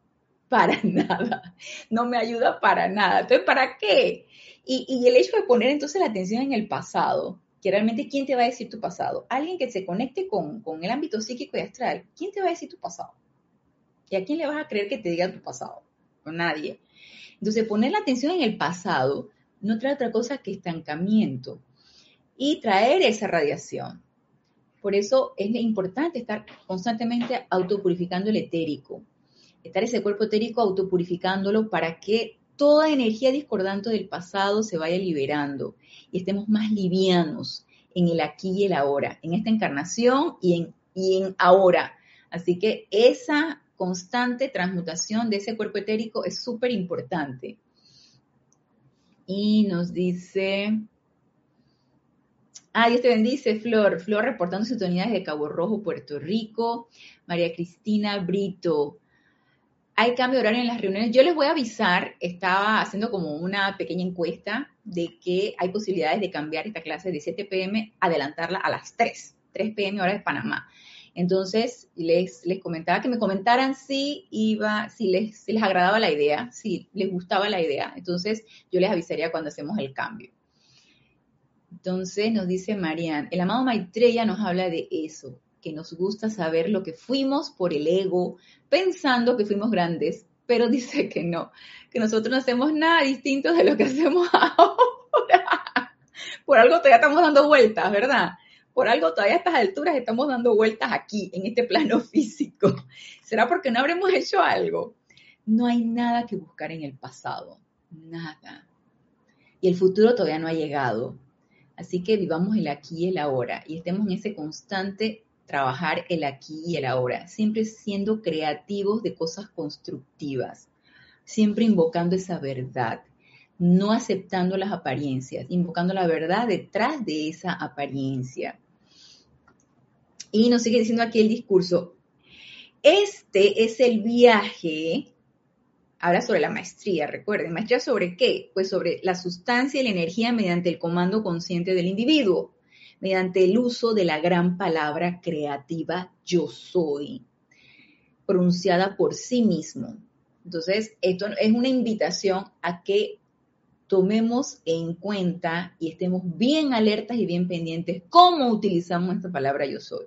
para (laughs) nada. No me ayuda para nada. Entonces, ¿para qué? Y, el hecho de poner entonces la atención en el pasado, que realmente quién te va a decir tu pasado, alguien que se conecte con, con el ámbito psíquico y astral, ¿quién te va a decir tu pasado? ¿Y a quién le vas a creer que te diga tu pasado? A nadie. Entonces, poner la atención en el pasado no trae otra cosa que estancamiento y traer esa radiación. Por eso es importante estar constantemente autopurificando el etérico, estar ese cuerpo etérico autopurificándolo para que toda energía discordante del pasado se vaya liberando y estemos más livianos en el aquí y el ahora, en esta encarnación y en, y en ahora. Así que esa constante transmutación de ese cuerpo etérico es súper importante. Y nos dice, Ah, Dios te bendice, Flor. Flor reportando sintonías de Cabo Rojo, Puerto Rico. María Cristina Brito. Hay cambio de horario en las reuniones. Yo les voy a avisar, estaba haciendo como una pequeña encuesta de que hay posibilidades de cambiar esta clase de 7 pm, adelantarla a las 3, 3 pm hora de Panamá. Entonces, les, les comentaba que me comentaran si iba, si les, si les agradaba la idea, si les gustaba la idea. Entonces, yo les avisaría cuando hacemos el cambio. Entonces nos dice Marian, el amado Maitreya nos habla de eso, que nos gusta saber lo que fuimos por el ego, pensando que fuimos grandes, pero (laughs) dice que no, que nosotros no hacemos nada distinto de lo que hacemos (laughs) ahora. Por algo todavía estamos dando vueltas, ¿verdad? Por algo todavía a estas alturas estamos dando vueltas aquí, en este plano (laughs) físico. ¿Será porque no habremos hecho algo? No hay nada que buscar en el pasado, nada. Y el futuro todavía no ha llegado. Así que vivamos el aquí y el ahora y estemos en ese constante trabajar el aquí y el ahora, siempre siendo creativos de cosas constructivas, siempre invocando esa verdad, no aceptando las apariencias, invocando la verdad detrás de esa apariencia. Y nos sigue diciendo aquí el discurso, este es el viaje habla sobre la maestría, recuerden, maestría sobre qué? Pues sobre la sustancia y la energía mediante el comando consciente del individuo, mediante el uso de la gran palabra creativa yo soy, pronunciada por sí mismo. Entonces, esto es una invitación a que tomemos en cuenta y estemos bien alertas y bien pendientes cómo utilizamos esta palabra yo soy,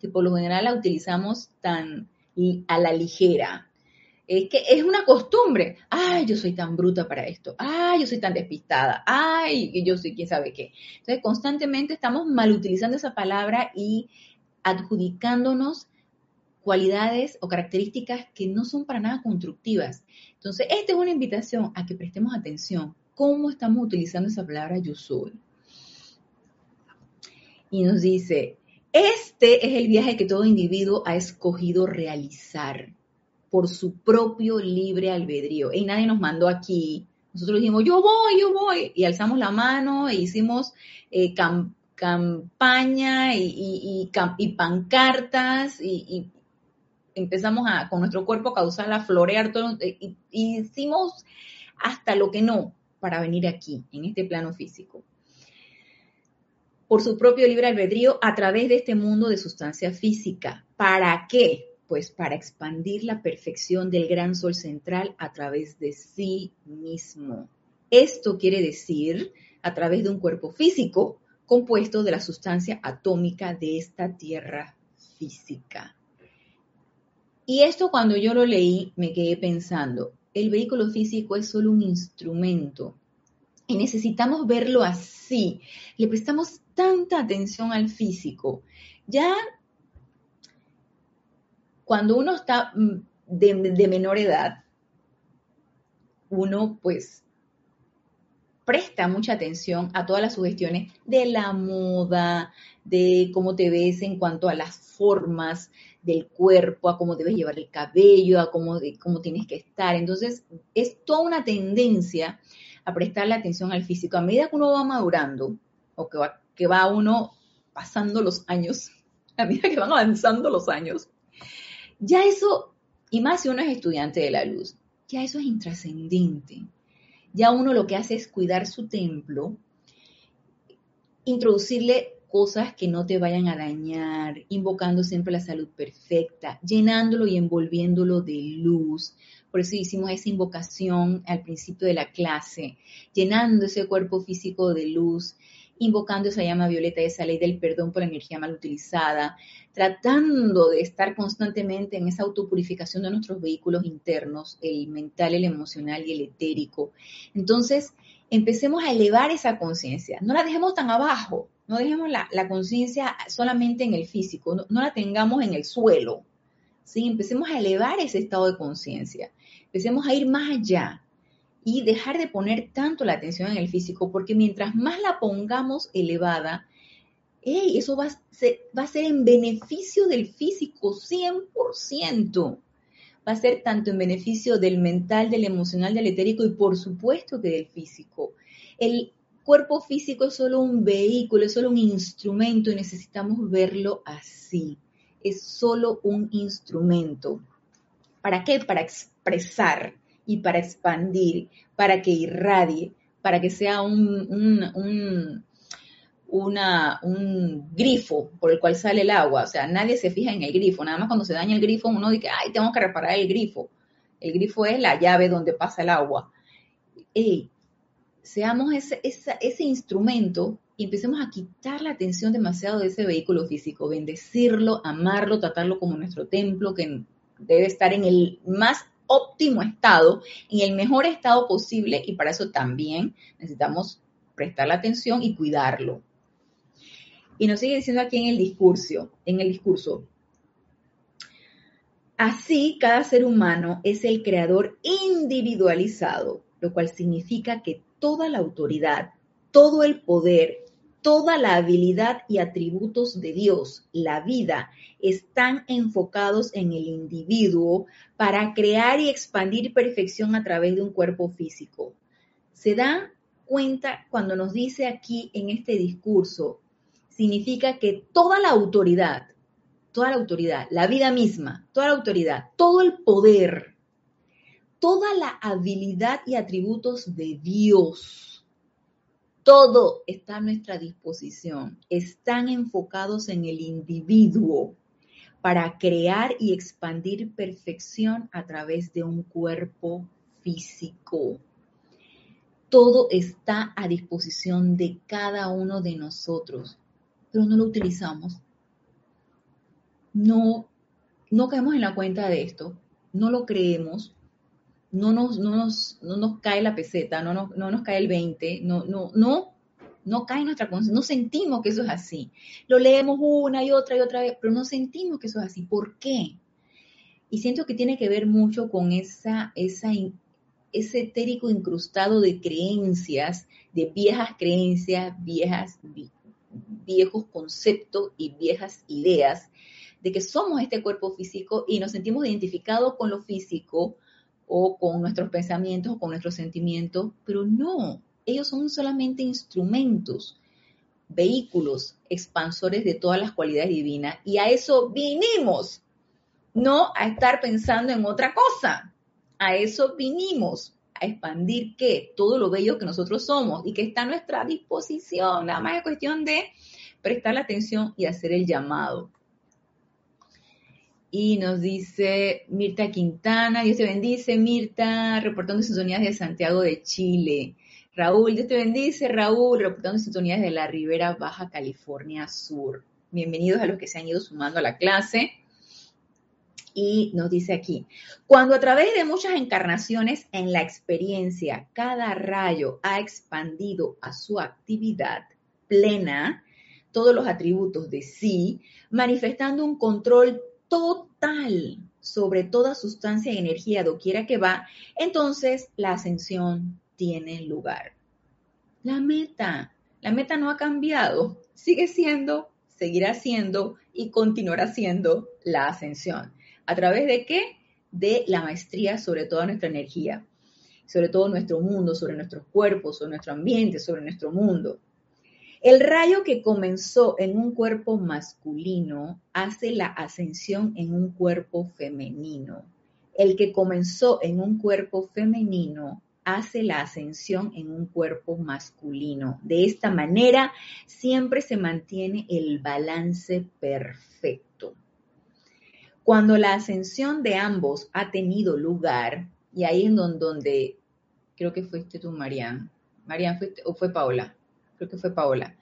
que por lo general la utilizamos tan a la ligera, es que es una costumbre. Ay, yo soy tan bruta para esto. Ay, yo soy tan despistada. Ay, yo soy quién sabe qué. Entonces, constantemente estamos mal utilizando esa palabra y adjudicándonos cualidades o características que no son para nada constructivas. Entonces, esta es una invitación a que prestemos atención. ¿Cómo estamos utilizando esa palabra yo soy? Y nos dice, este es el viaje que todo individuo ha escogido realizar por su propio libre albedrío. Y nadie nos mandó aquí. Nosotros dijimos, yo voy, yo voy. Y alzamos la mano e hicimos eh, campaña y, pancartas y, empezamos con nuestro cuerpo a causar a florear todo. Y, hicimos hasta lo que no para venir aquí, en este plano físico. Por su propio libre albedrío a través de este mundo de sustancia física. ¿Para qué? Pues para expandir la perfección del gran sol central a través de sí mismo. Esto quiere decir a través de un cuerpo físico compuesto de la sustancia atómica de esta tierra física. Y esto cuando yo lo leí me quedé pensando, el vehículo físico es solo un instrumento y necesitamos verlo así. Le prestamos tanta atención al físico. Ya cuando uno está mm, de, menor edad, uno pues presta mucha atención a todas las sugestiones de la moda, de cómo te ves en cuanto a las formas del cuerpo, a cómo debes llevar el cabello, a cómo, cómo tienes que estar. Entonces, es toda una tendencia a prestarle atención al físico. A medida que uno va madurando, o que va, que va uno pasando los años, (laughs) a medida que van avanzando los años, ya eso, y más si uno es estudiante de la luz, ya eso es intrascendente. Ya uno lo que hace es cuidar su templo, introducirle cosas que no te vayan a dañar, invocando siempre la salud perfecta, llenándolo y envolviéndolo de luz. Por eso hicimos esa invocación al principio de la clase, llenando ese cuerpo físico de luz, invocando esa llama violeta, esa ley del perdón por energía mal utilizada, tratando de estar constantemente en esa autopurificación de nuestros vehículos internos, el mental, el emocional y el etérico. Entonces, empecemos a elevar esa conciencia, no la dejemos tan abajo, no dejemos la, conciencia solamente en el físico, no, no, la tengamos en el suelo. ¿sí? Empecemos a elevar ese estado de conciencia, empecemos a ir más allá y dejar de poner tanto la atención en el físico, porque mientras más la pongamos elevada, eso va a, ser, va a ser en beneficio del físico 100%. Va a ser tanto en beneficio del mental, del emocional, del etérico y por supuesto que del físico. El cuerpo físico es solo un vehículo, es solo un instrumento y necesitamos verlo así. Es solo un instrumento. ¿Para qué? Para expresar y para expandir, para que irradie, para que sea un, un, una, un grifo por el cual sale el agua. O sea, nadie se fija en el grifo. Nada más cuando se daña el grifo, uno dice, ay, tengo que reparar el grifo. El grifo es la llave donde pasa el agua. Ey, seamos ese, ese instrumento y empecemos a quitar la atención demasiado de ese vehículo físico, bendecirlo, amarlo, tratarlo como nuestro templo, que debe estar en el más óptimo estado, en el mejor estado posible, y para eso también necesitamos prestar la atención y cuidarlo. Y nos sigue diciendo aquí en el discurso, en el discurso. Así, cada ser humano es el creador individualizado, lo cual significa que toda la autoridad, todo el poder, toda la habilidad y atributos de Dios, la vida, están enfocados en el individuo para crear y expandir perfección a través de un cuerpo físico. Se dan cuenta cuando nos dice aquí en este discurso significa que toda la autoridad, toda la autoridad, la vida misma, toda la autoridad, todo el poder, toda la habilidad y atributos de Dios, todo está a nuestra disposición, están enfocados en el individuo para crear y expandir perfección a través de un cuerpo físico. Todo está a disposición de cada uno de nosotros pero no lo utilizamos. No, no caemos en la cuenta de esto, no lo creemos, no nos, no nos, no nos cae la peseta, no nos, no nos cae el 20, no, no, no, no cae nuestra conciencia, no sentimos que eso es así. Lo leemos una y otra y otra vez, pero no sentimos que eso es así. ¿Por qué? Y siento que tiene que ver mucho con esa, esa, ese etérico incrustado de creencias, de viejas creencias, viejas viejos conceptos y viejas ideas de que somos este cuerpo físico y nos sentimos identificados con lo físico o con nuestros pensamientos o con nuestros sentimientos, pero no, ellos son solamente instrumentos, vehículos expansores de todas las cualidades divinas y a eso vinimos, no a estar pensando en otra cosa, a eso vinimos a expandir qué, todo lo bello que nosotros somos y que está a nuestra disposición. Nada más es cuestión de prestar la atención y hacer el llamado. Y nos dice Mirta Quintana, Dios te bendice, Mirta, reportando sintonías de Santiago de Chile. Raúl, Dios te bendice, Raúl, reportando sintonías de la Ribera Baja California Sur. Bienvenidos a los que se han ido sumando a la clase. Y nos dice aquí, cuando a través de muchas encarnaciones en la experiencia cada rayo ha expandido a su actividad plena todos los atributos de sí, manifestando un control total sobre toda sustancia y energía doquiera que va, entonces la ascensión tiene lugar. La meta. La meta no ha cambiado. Sigue siendo, seguirá siendo y continuará siendo la ascensión. ¿A través de qué? De la maestría sobre toda nuestra energía, sobre todo nuestro mundo, sobre nuestros cuerpos, sobre nuestro ambiente, sobre nuestro mundo. El rayo que comenzó en un cuerpo masculino hace la ascensión en un cuerpo femenino. El que comenzó en un cuerpo femenino hace la ascensión en un cuerpo masculino. De esta manera siempre se mantiene el balance perfecto. Cuando la ascensión de ambos ha tenido lugar, y ahí en donde, creo que fuiste tú, Marian. ¿o fue Paola? Creo que fue Paola,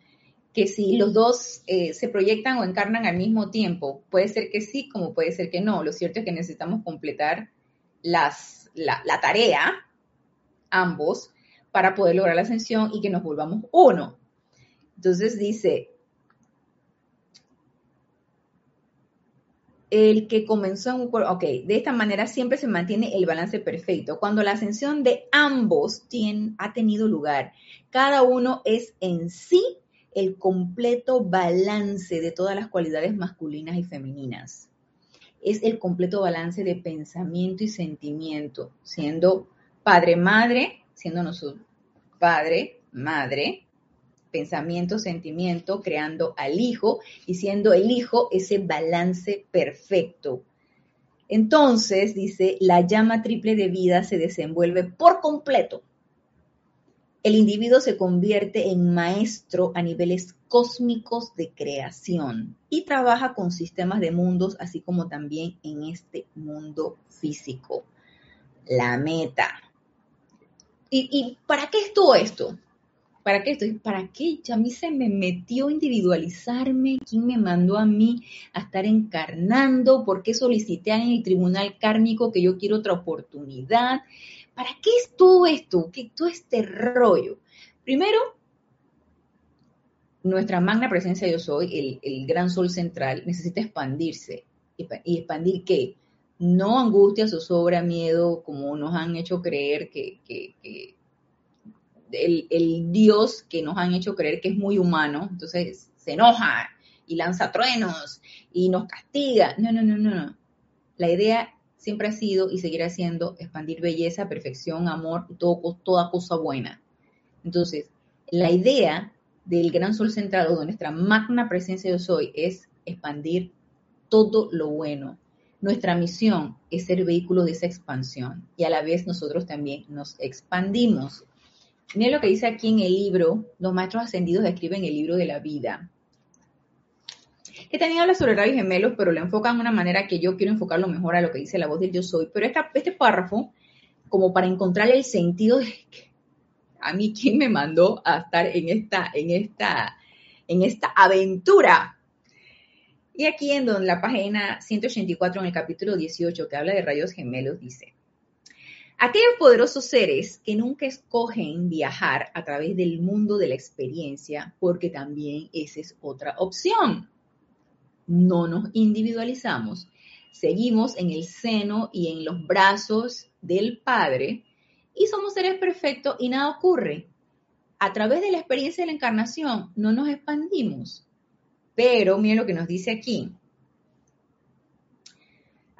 que si los dos eh, se proyectan o encarnan al mismo tiempo, puede ser que sí, como puede ser que no. Lo cierto es que necesitamos completar las, la, la tarea, ambos, para poder lograr la ascensión y que nos volvamos uno. Entonces dice, el que comenzó en un cuerpo, ok, de esta manera siempre se mantiene el balance perfecto. Cuando la ascensión de ambos ha tenido lugar, cada uno es en sí el completo balance de todas las cualidades masculinas y femeninas. Es el completo balance de pensamiento y sentimiento, siendo padre-madre, siendo nosotros padre, madre, pensamiento, sentimiento, creando al hijo y siendo el hijo ese balance perfecto. Entonces, dice, la llama triple de vida se desenvuelve por completo. El individuo se convierte en maestro a niveles cósmicos de creación y trabaja con sistemas de mundos, así como también en este mundo físico. La meta. ¿Y, para qué es todo esto? ¿Para qué estoy? ¿Para qué? A mí se me metió individualizarme. ¿Quién me mandó a mí a estar encarnando? ¿Por qué solicité en el tribunal kármico que yo quiero otra oportunidad? ¿Para qué es todo esto? ¿Qué todo este rollo? Primero, nuestra magna presencia yo soy, el, gran sol central, necesita expandirse. ¿Y expandir qué? No angustia, zozobra, miedo, como nos han hecho creer que, que el, Dios que nos han hecho creer que es muy humano, entonces se enoja y lanza truenos y nos castiga. No, no, no, no, no. La idea siempre ha sido y seguirá siendo expandir belleza, perfección, amor todo, toda cosa buena. Entonces, la idea del gran sol central o de nuestra magna presencia de soy es expandir todo lo bueno. Nuestra misión es ser vehículo de esa expansión y a la vez nosotros también nos expandimos. Miren lo que dice aquí en el libro, los maestros ascendidos escriben el libro de la vida. Que también habla sobre rayos gemelos, pero lo enfocan de una manera que yo quiero enfocarlo mejor a lo que dice la voz del yo soy. Pero este párrafo, como para encontrarle el sentido de que a mí quién me mandó a estar en esta, en esta, en esta aventura. Y aquí en donde la página 184 en el capítulo 18 que habla de rayos gemelos dice, Aquellos poderosos seres que nunca escogen viajar a través del mundo de la experiencia, porque también esa es otra opción. No nos individualizamos, seguimos en el seno y en los brazos del Padre y somos seres perfectos y nada ocurre. A través de la experiencia de la encarnación no nos expandimos. Pero miren lo que nos dice aquí.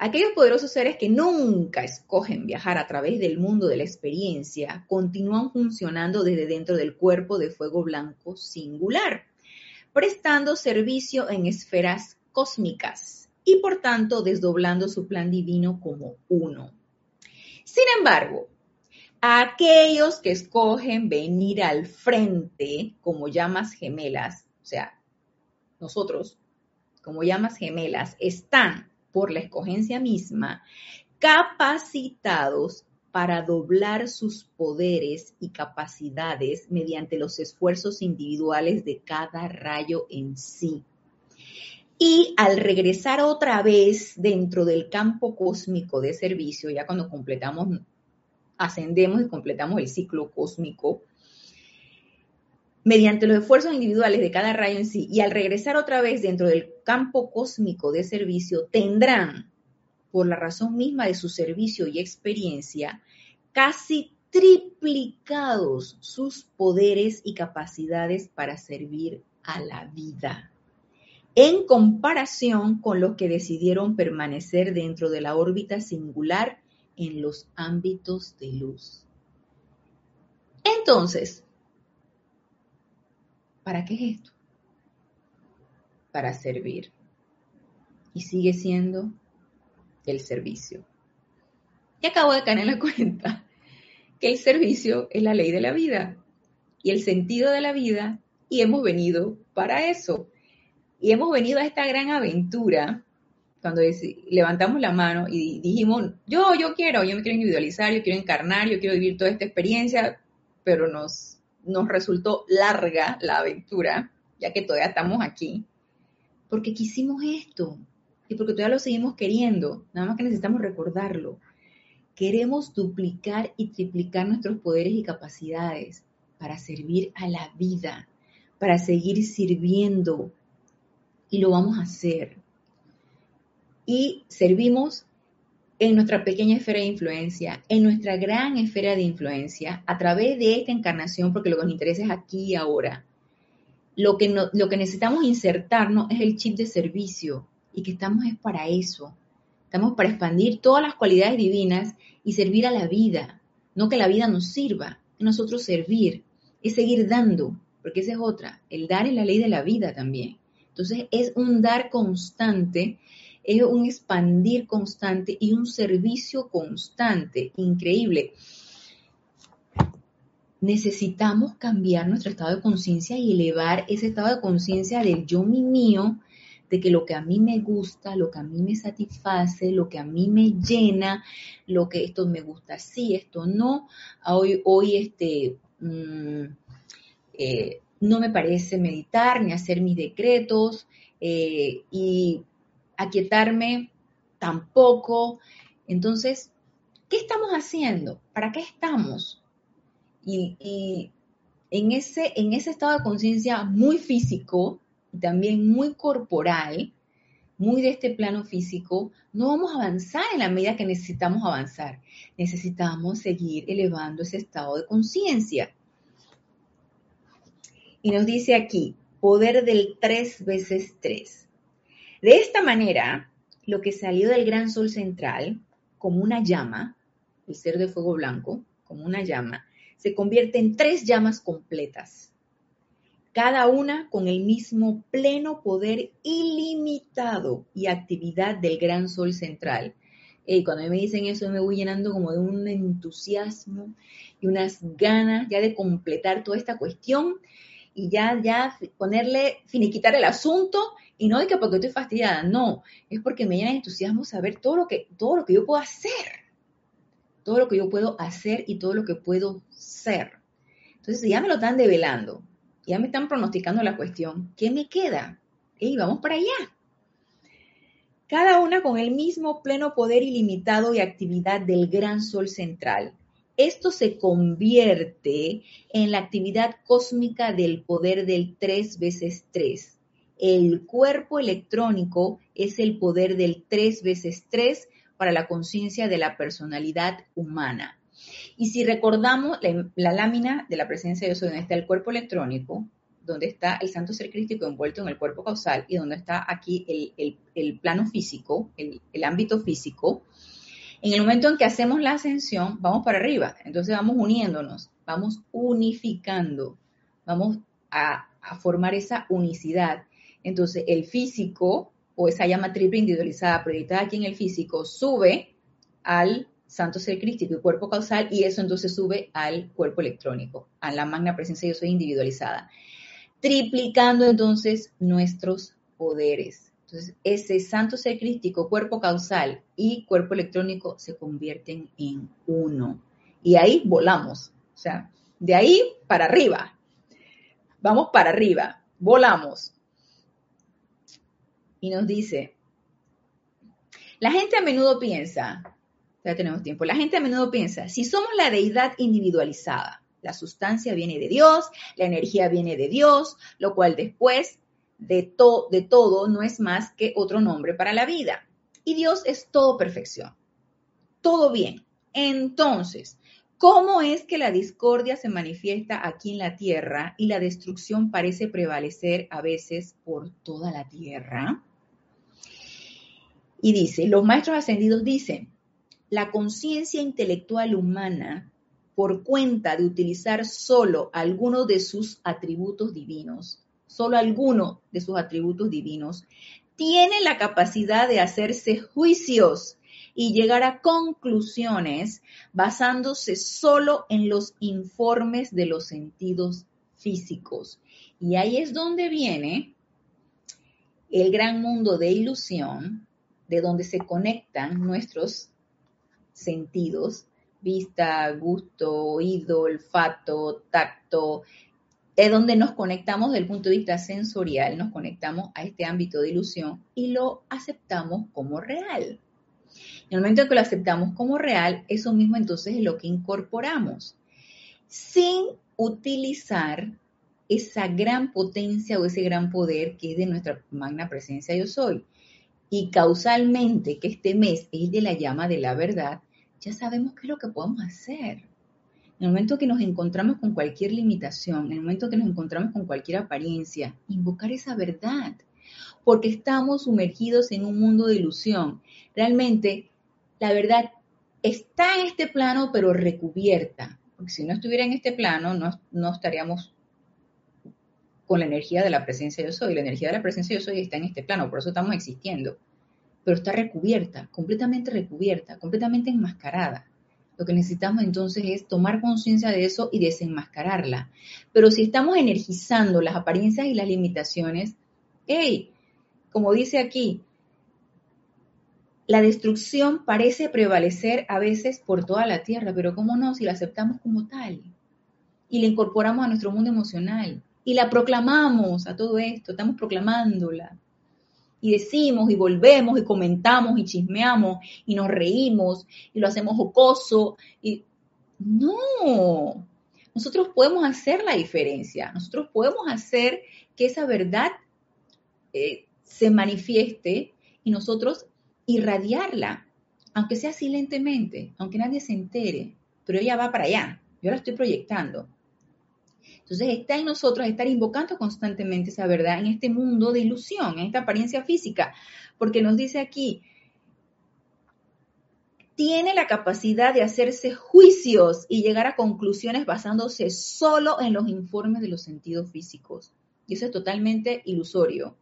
Aquellos poderosos seres que nunca escogen viajar a través del mundo de la experiencia continúan funcionando desde dentro del cuerpo de fuego blanco singular, prestando servicio en esferas cósmicas y por tanto desdoblando su plan divino como uno. Sin embargo, aquellos que escogen venir al frente como llamas gemelas, o sea, nosotros como llamas gemelas, están por la escogencia misma, capacitados para doblar sus poderes y capacidades mediante los esfuerzos individuales de cada rayo en sí. Y al regresar otra vez dentro del campo cósmico de servicio, ya cuando completamos, ascendemos y completamos el ciclo cósmico, mediante los esfuerzos individuales de cada rayo en sí y al regresar otra vez dentro del campo cósmico de servicio, tendrán, por la razón misma de su servicio y experiencia, casi triplicados sus poderes y capacidades para servir a la vida, en comparación con los que decidieron permanecer dentro de la órbita singular en los ámbitos de luz. Entonces, ¿para qué es esto? Para servir. Y sigue siendo el servicio. Y acabo de caer en la (laughs) cuenta que el servicio es la ley de la vida y el sentido de la vida y hemos venido para eso. Y hemos venido a esta gran aventura cuando levantamos la mano y dijimos, yo, yo quiero, yo me quiero individualizar, yo quiero encarnar, yo quiero vivir toda esta experiencia, pero nos, nos resultó larga la aventura, ya que todavía estamos aquí, porque quisimos esto y porque todavía lo seguimos queriendo, nada más que necesitamos recordarlo. Queremos duplicar y triplicar nuestros poderes y capacidades para servir a la vida, para seguir sirviendo. Y lo vamos a hacer. Y servimos en nuestra pequeña esfera de influencia, en nuestra gran esfera de influencia, a través de esta encarnación, porque lo que nos interesa es aquí y ahora. Lo que, lo que necesitamos insertarnos es el chip de servicio y que estamos es para eso. Estamos para expandir todas las cualidades divinas y servir a la vida, no que la vida nos sirva, nosotros servir, es seguir dando, porque esa es otra, el dar es la ley de la vida también. Entonces es un dar constante, es un expandir constante y un servicio constante, increíble. Necesitamos cambiar nuestro estado de conciencia y elevar ese estado de conciencia del yo mi mío de que lo que a mí me gusta, lo que a mí me satisface, lo que a mí me llena, lo que esto me gusta sí, esto no, hoy, hoy este, mm, eh, no me parece meditar ni hacer mis decretos eh, y aquietarme tampoco. Entonces, ¿qué estamos haciendo? ¿Para qué estamos? Y, y en, ese, en ese estado de conciencia muy físico, también muy corporal, muy de este plano físico, no vamos a avanzar en la medida que necesitamos avanzar. Necesitamos seguir elevando ese estado de conciencia. Y nos dice aquí, poder del tres veces tres. De esta manera, lo que salió del gran sol central, como una llama, el ser de fuego blanco, como una llama, se convierte en tres llamas completas cada una con el mismo pleno poder ilimitado y actividad del gran sol central. Y cuando me dicen eso me voy llenando como de un entusiasmo y unas ganas ya de completar toda esta cuestión y ya, ya ponerle, finiquitar el asunto y no de que porque estoy fastidiada, no, es porque me llena de entusiasmo saber todo lo que, todo lo que yo puedo hacer, todo lo que yo puedo hacer y todo lo que puedo ser. Entonces ya me lo están develando, ya me están pronosticando la cuestión, ¿qué me queda? Y vamos para allá. Cada una con el mismo pleno poder ilimitado y actividad del gran sol central. Esto se convierte en la actividad cósmica del poder del 3 veces 3. El cuerpo electrónico es el poder del 3 veces 3 para la conciencia de la personalidad humana. Y si recordamos la, lámina de la presencia de Dios, donde está el cuerpo electrónico, donde está el santo ser crístico envuelto en el cuerpo causal y donde está aquí el, plano físico, el, ámbito físico, en el momento en que hacemos la ascensión, vamos para arriba. Entonces vamos uniéndonos, vamos unificando, vamos a formar esa unicidad. Entonces el físico o esa llama triple individualizada proyectada aquí en el físico sube al santo ser crístico y cuerpo causal, y eso entonces sube al cuerpo electrónico, a la magna presencia yo soy individualizada, triplicando entonces nuestros poderes. Entonces, ese santo ser crístico, cuerpo causal y cuerpo electrónico se convierten en uno. Y ahí volamos. O sea, de ahí para arriba. Vamos para arriba. Volamos. Y nos dice, la gente a menudo piensa, ya tenemos tiempo. La gente a menudo piensa, si somos la deidad individualizada, la sustancia viene de Dios, la energía viene de Dios, lo cual después de, de todo no es más que otro nombre para la vida. Y Dios es todo perfección, todo bien. Entonces, ¿Cómo es que la discordia se manifiesta aquí en la tierra y la destrucción parece prevalecer a veces por toda la tierra? Y dice, los maestros ascendidos dicen, la conciencia intelectual humana, por cuenta de utilizar solo algunos de sus atributos divinos, solo alguno de sus atributos divinos, tiene la capacidad de hacerse juicios y llegar a conclusiones basándose solo en los informes de los sentidos físicos. Y ahí es donde viene el gran mundo de ilusión, de donde se conectan nuestros sentidos, vista, gusto, oído, olfato, tacto, es donde nos conectamos desde el punto de vista sensorial, nos conectamos a este ámbito de ilusión y lo aceptamos como real. En el momento en que lo aceptamos como real, eso mismo entonces es lo que incorporamos, sin utilizar esa gran potencia o ese gran poder que es de nuestra magna presencia yo soy. Y causalmente que este mes es de la llama de la verdad, ya sabemos qué es lo que podemos hacer. En el momento que nos encontramos con cualquier limitación, en el momento que nos encontramos con cualquier apariencia, invocar esa verdad, porque estamos sumergidos en un mundo de ilusión. Realmente, la verdad está en este plano, pero recubierta, porque si no estuviera en este plano, no, no estaríamos con la energía de la presencia yo soy. La energía de la presencia yo soy está en este plano, por eso estamos existiendo. Pero está recubierta, completamente recubierta, completamente enmascarada. Lo que necesitamos entonces es tomar conciencia de eso y desenmascararla. Pero si estamos energizando las apariencias y las limitaciones, hey, como dice aquí, la destrucción parece prevalecer a veces por toda la tierra, pero ¿cómo no si la aceptamos como tal? Y la incorporamos a nuestro mundo emocional y la proclamamos a todo esto, estamos proclamándola y decimos y volvemos y comentamos y chismeamos y nos reímos y lo hacemos jocoso y no, nosotros podemos hacer la diferencia, nosotros podemos hacer que esa verdad eh, se manifieste y nosotros irradiarla, aunque sea silentemente, aunque nadie se entere, pero ella va para allá, yo la estoy proyectando. Entonces está en nosotros estar invocando constantemente esa verdad en este mundo de ilusión, en esta apariencia física, porque nos dice aquí, tiene la capacidad de hacerse juicios y llegar a conclusiones basándose solo en los informes de los sentidos físicos. Y eso es totalmente ilusorio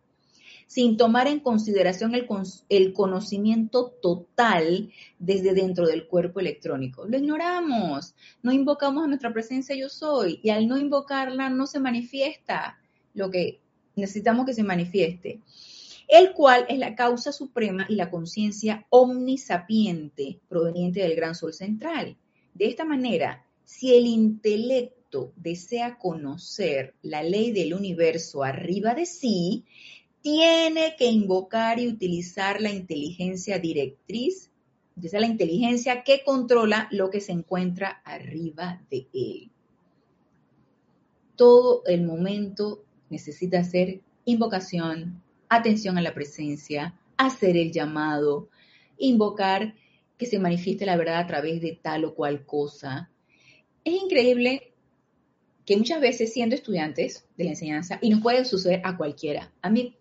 sin tomar en consideración el, conocimiento total desde dentro del cuerpo electrónico. Lo ignoramos, no invocamos a nuestra presencia yo soy y al no invocarla no se manifiesta lo que necesitamos que se manifieste, el cual es la causa suprema y la conciencia omnisapiente proveniente del gran sol central. De esta manera, si el intelecto desea conocer la ley del universo arriba de sí, tiene que invocar y utilizar la inteligencia directriz, es la inteligencia que controla lo que se encuentra arriba de él. Todo el momento necesita hacer invocación, atención a la presencia, hacer el llamado, invocar que se manifieste la verdad a través de tal o cual cosa. Es increíble que muchas veces siendo estudiantes de la enseñanza, y nos puede suceder a cualquiera, a mí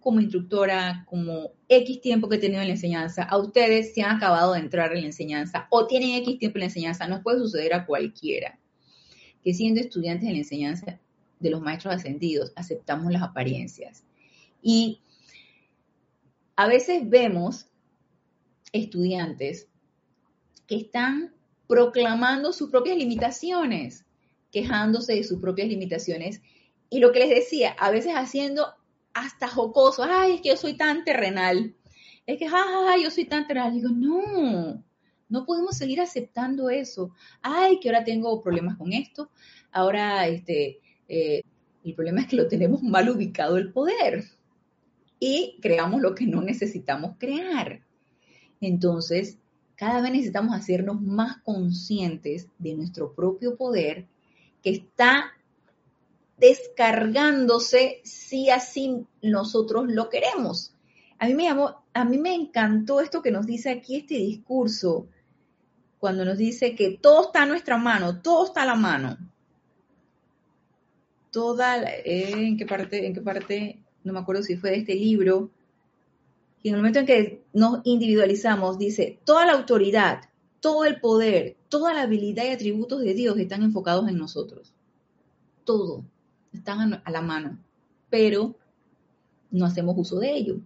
como instructora, como X tiempo que he tenido en la enseñanza, a ustedes se han acabado de entrar en la enseñanza o tienen X tiempo en la enseñanza, nos puede suceder a cualquiera, que siendo estudiantes de la enseñanza de los maestros ascendidos, aceptamos las apariencias. Y a veces vemos estudiantes que están proclamando sus propias limitaciones, quejándose de sus propias limitaciones. Y lo que les decía, a veces haciendo hasta jocoso, ay, es que yo soy tan terrenal, es que, ay, yo soy tan terrenal. Digo, no, no podemos seguir aceptando eso. Ay, que ahora tengo problemas con esto, ahora, este, eh, el problema es que lo tenemos mal ubicado el poder y creamos lo que no necesitamos crear. Entonces, cada vez necesitamos hacernos más conscientes de nuestro propio poder que está descargándose si así nosotros lo queremos. A mí me llamó, a mí me encantó esto que nos dice aquí este discurso. cuando nos dice que todo está a nuestra mano, todo está a la mano. Toda, eh, ¿en qué parte? ¿En qué parte? No me acuerdo si fue de este libro. Y en el momento en que nos individualizamos, dice, toda la autoridad, todo el poder, toda la habilidad y atributos de Dios están enfocados en nosotros. Todo están a la mano, pero no hacemos uso de ello.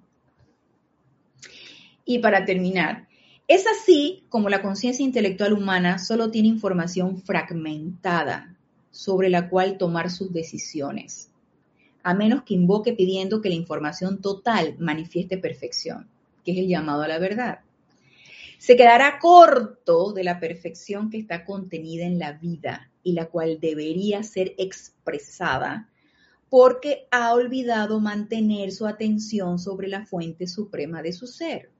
Y para terminar, es así como la conciencia intelectual humana solo tiene información fragmentada sobre la cual tomar sus decisiones, a menos que invoque pidiendo que la información total manifieste perfección, que es el llamado a la verdad. Se quedará corto de la perfección que está contenida en la vida y la cual debería ser expresada porque ha olvidado mantener su atención sobre la fuente suprema de su ser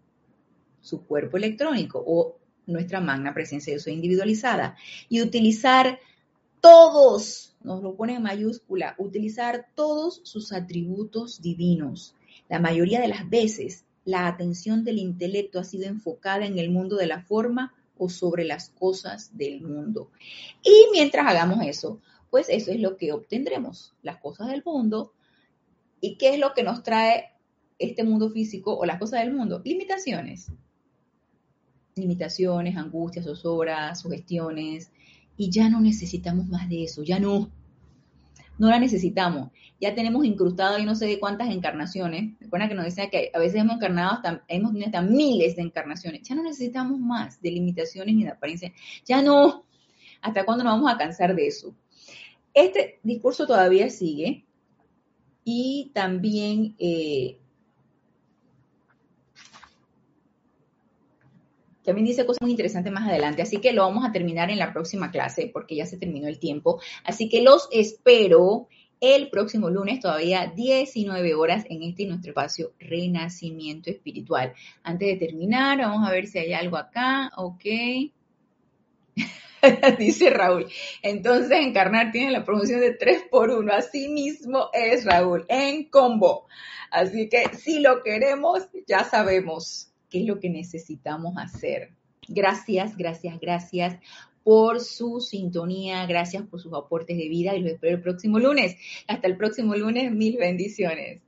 su cuerpo electrónico o nuestra magna presencia de soy individualizada y utilizar todos, nos lo pone en mayúscula, utilizar todos sus atributos divinos. La mayoría de las veces la atención del intelecto ha sido enfocada en el mundo de la forma o sobre las cosas del mundo. Y mientras hagamos eso, pues eso es lo que obtendremos, las cosas del mundo. ¿Y qué es lo que nos trae este mundo físico o las cosas del mundo? Limitaciones limitaciones, angustias, zozobras, sugestiones, y ya no necesitamos más de eso, ya no. No la necesitamos. Ya tenemos incrustado y no sé de cuántas encarnaciones. Recuerda que nos decía que a veces hemos encarnado hasta, hemos tenido hasta miles de encarnaciones. Ya no necesitamos más de limitaciones ni de apariencia. Ya no. ¿Hasta cuándo nos vamos a cansar de eso? Este discurso todavía sigue y también eh, También dice cosas muy interesantes más adelante, así que lo vamos a terminar en la próxima clase porque ya se terminó el tiempo. Así que los espero el próximo lunes, todavía 19 horas, en este nuestro espacio Renacimiento Espiritual. Antes de terminar, vamos a ver si hay algo acá. Ok. (laughs) Dice Raúl. Entonces, Encarnar tiene la promoción de 3 por 1. Así mismo es, Raúl, en combo. Así que si lo queremos, ya sabemos qué es lo que necesitamos hacer. Gracias, gracias, gracias por su sintonía, gracias por sus aportes de vida y los espero el próximo lunes. Hasta el próximo lunes, mil bendiciones.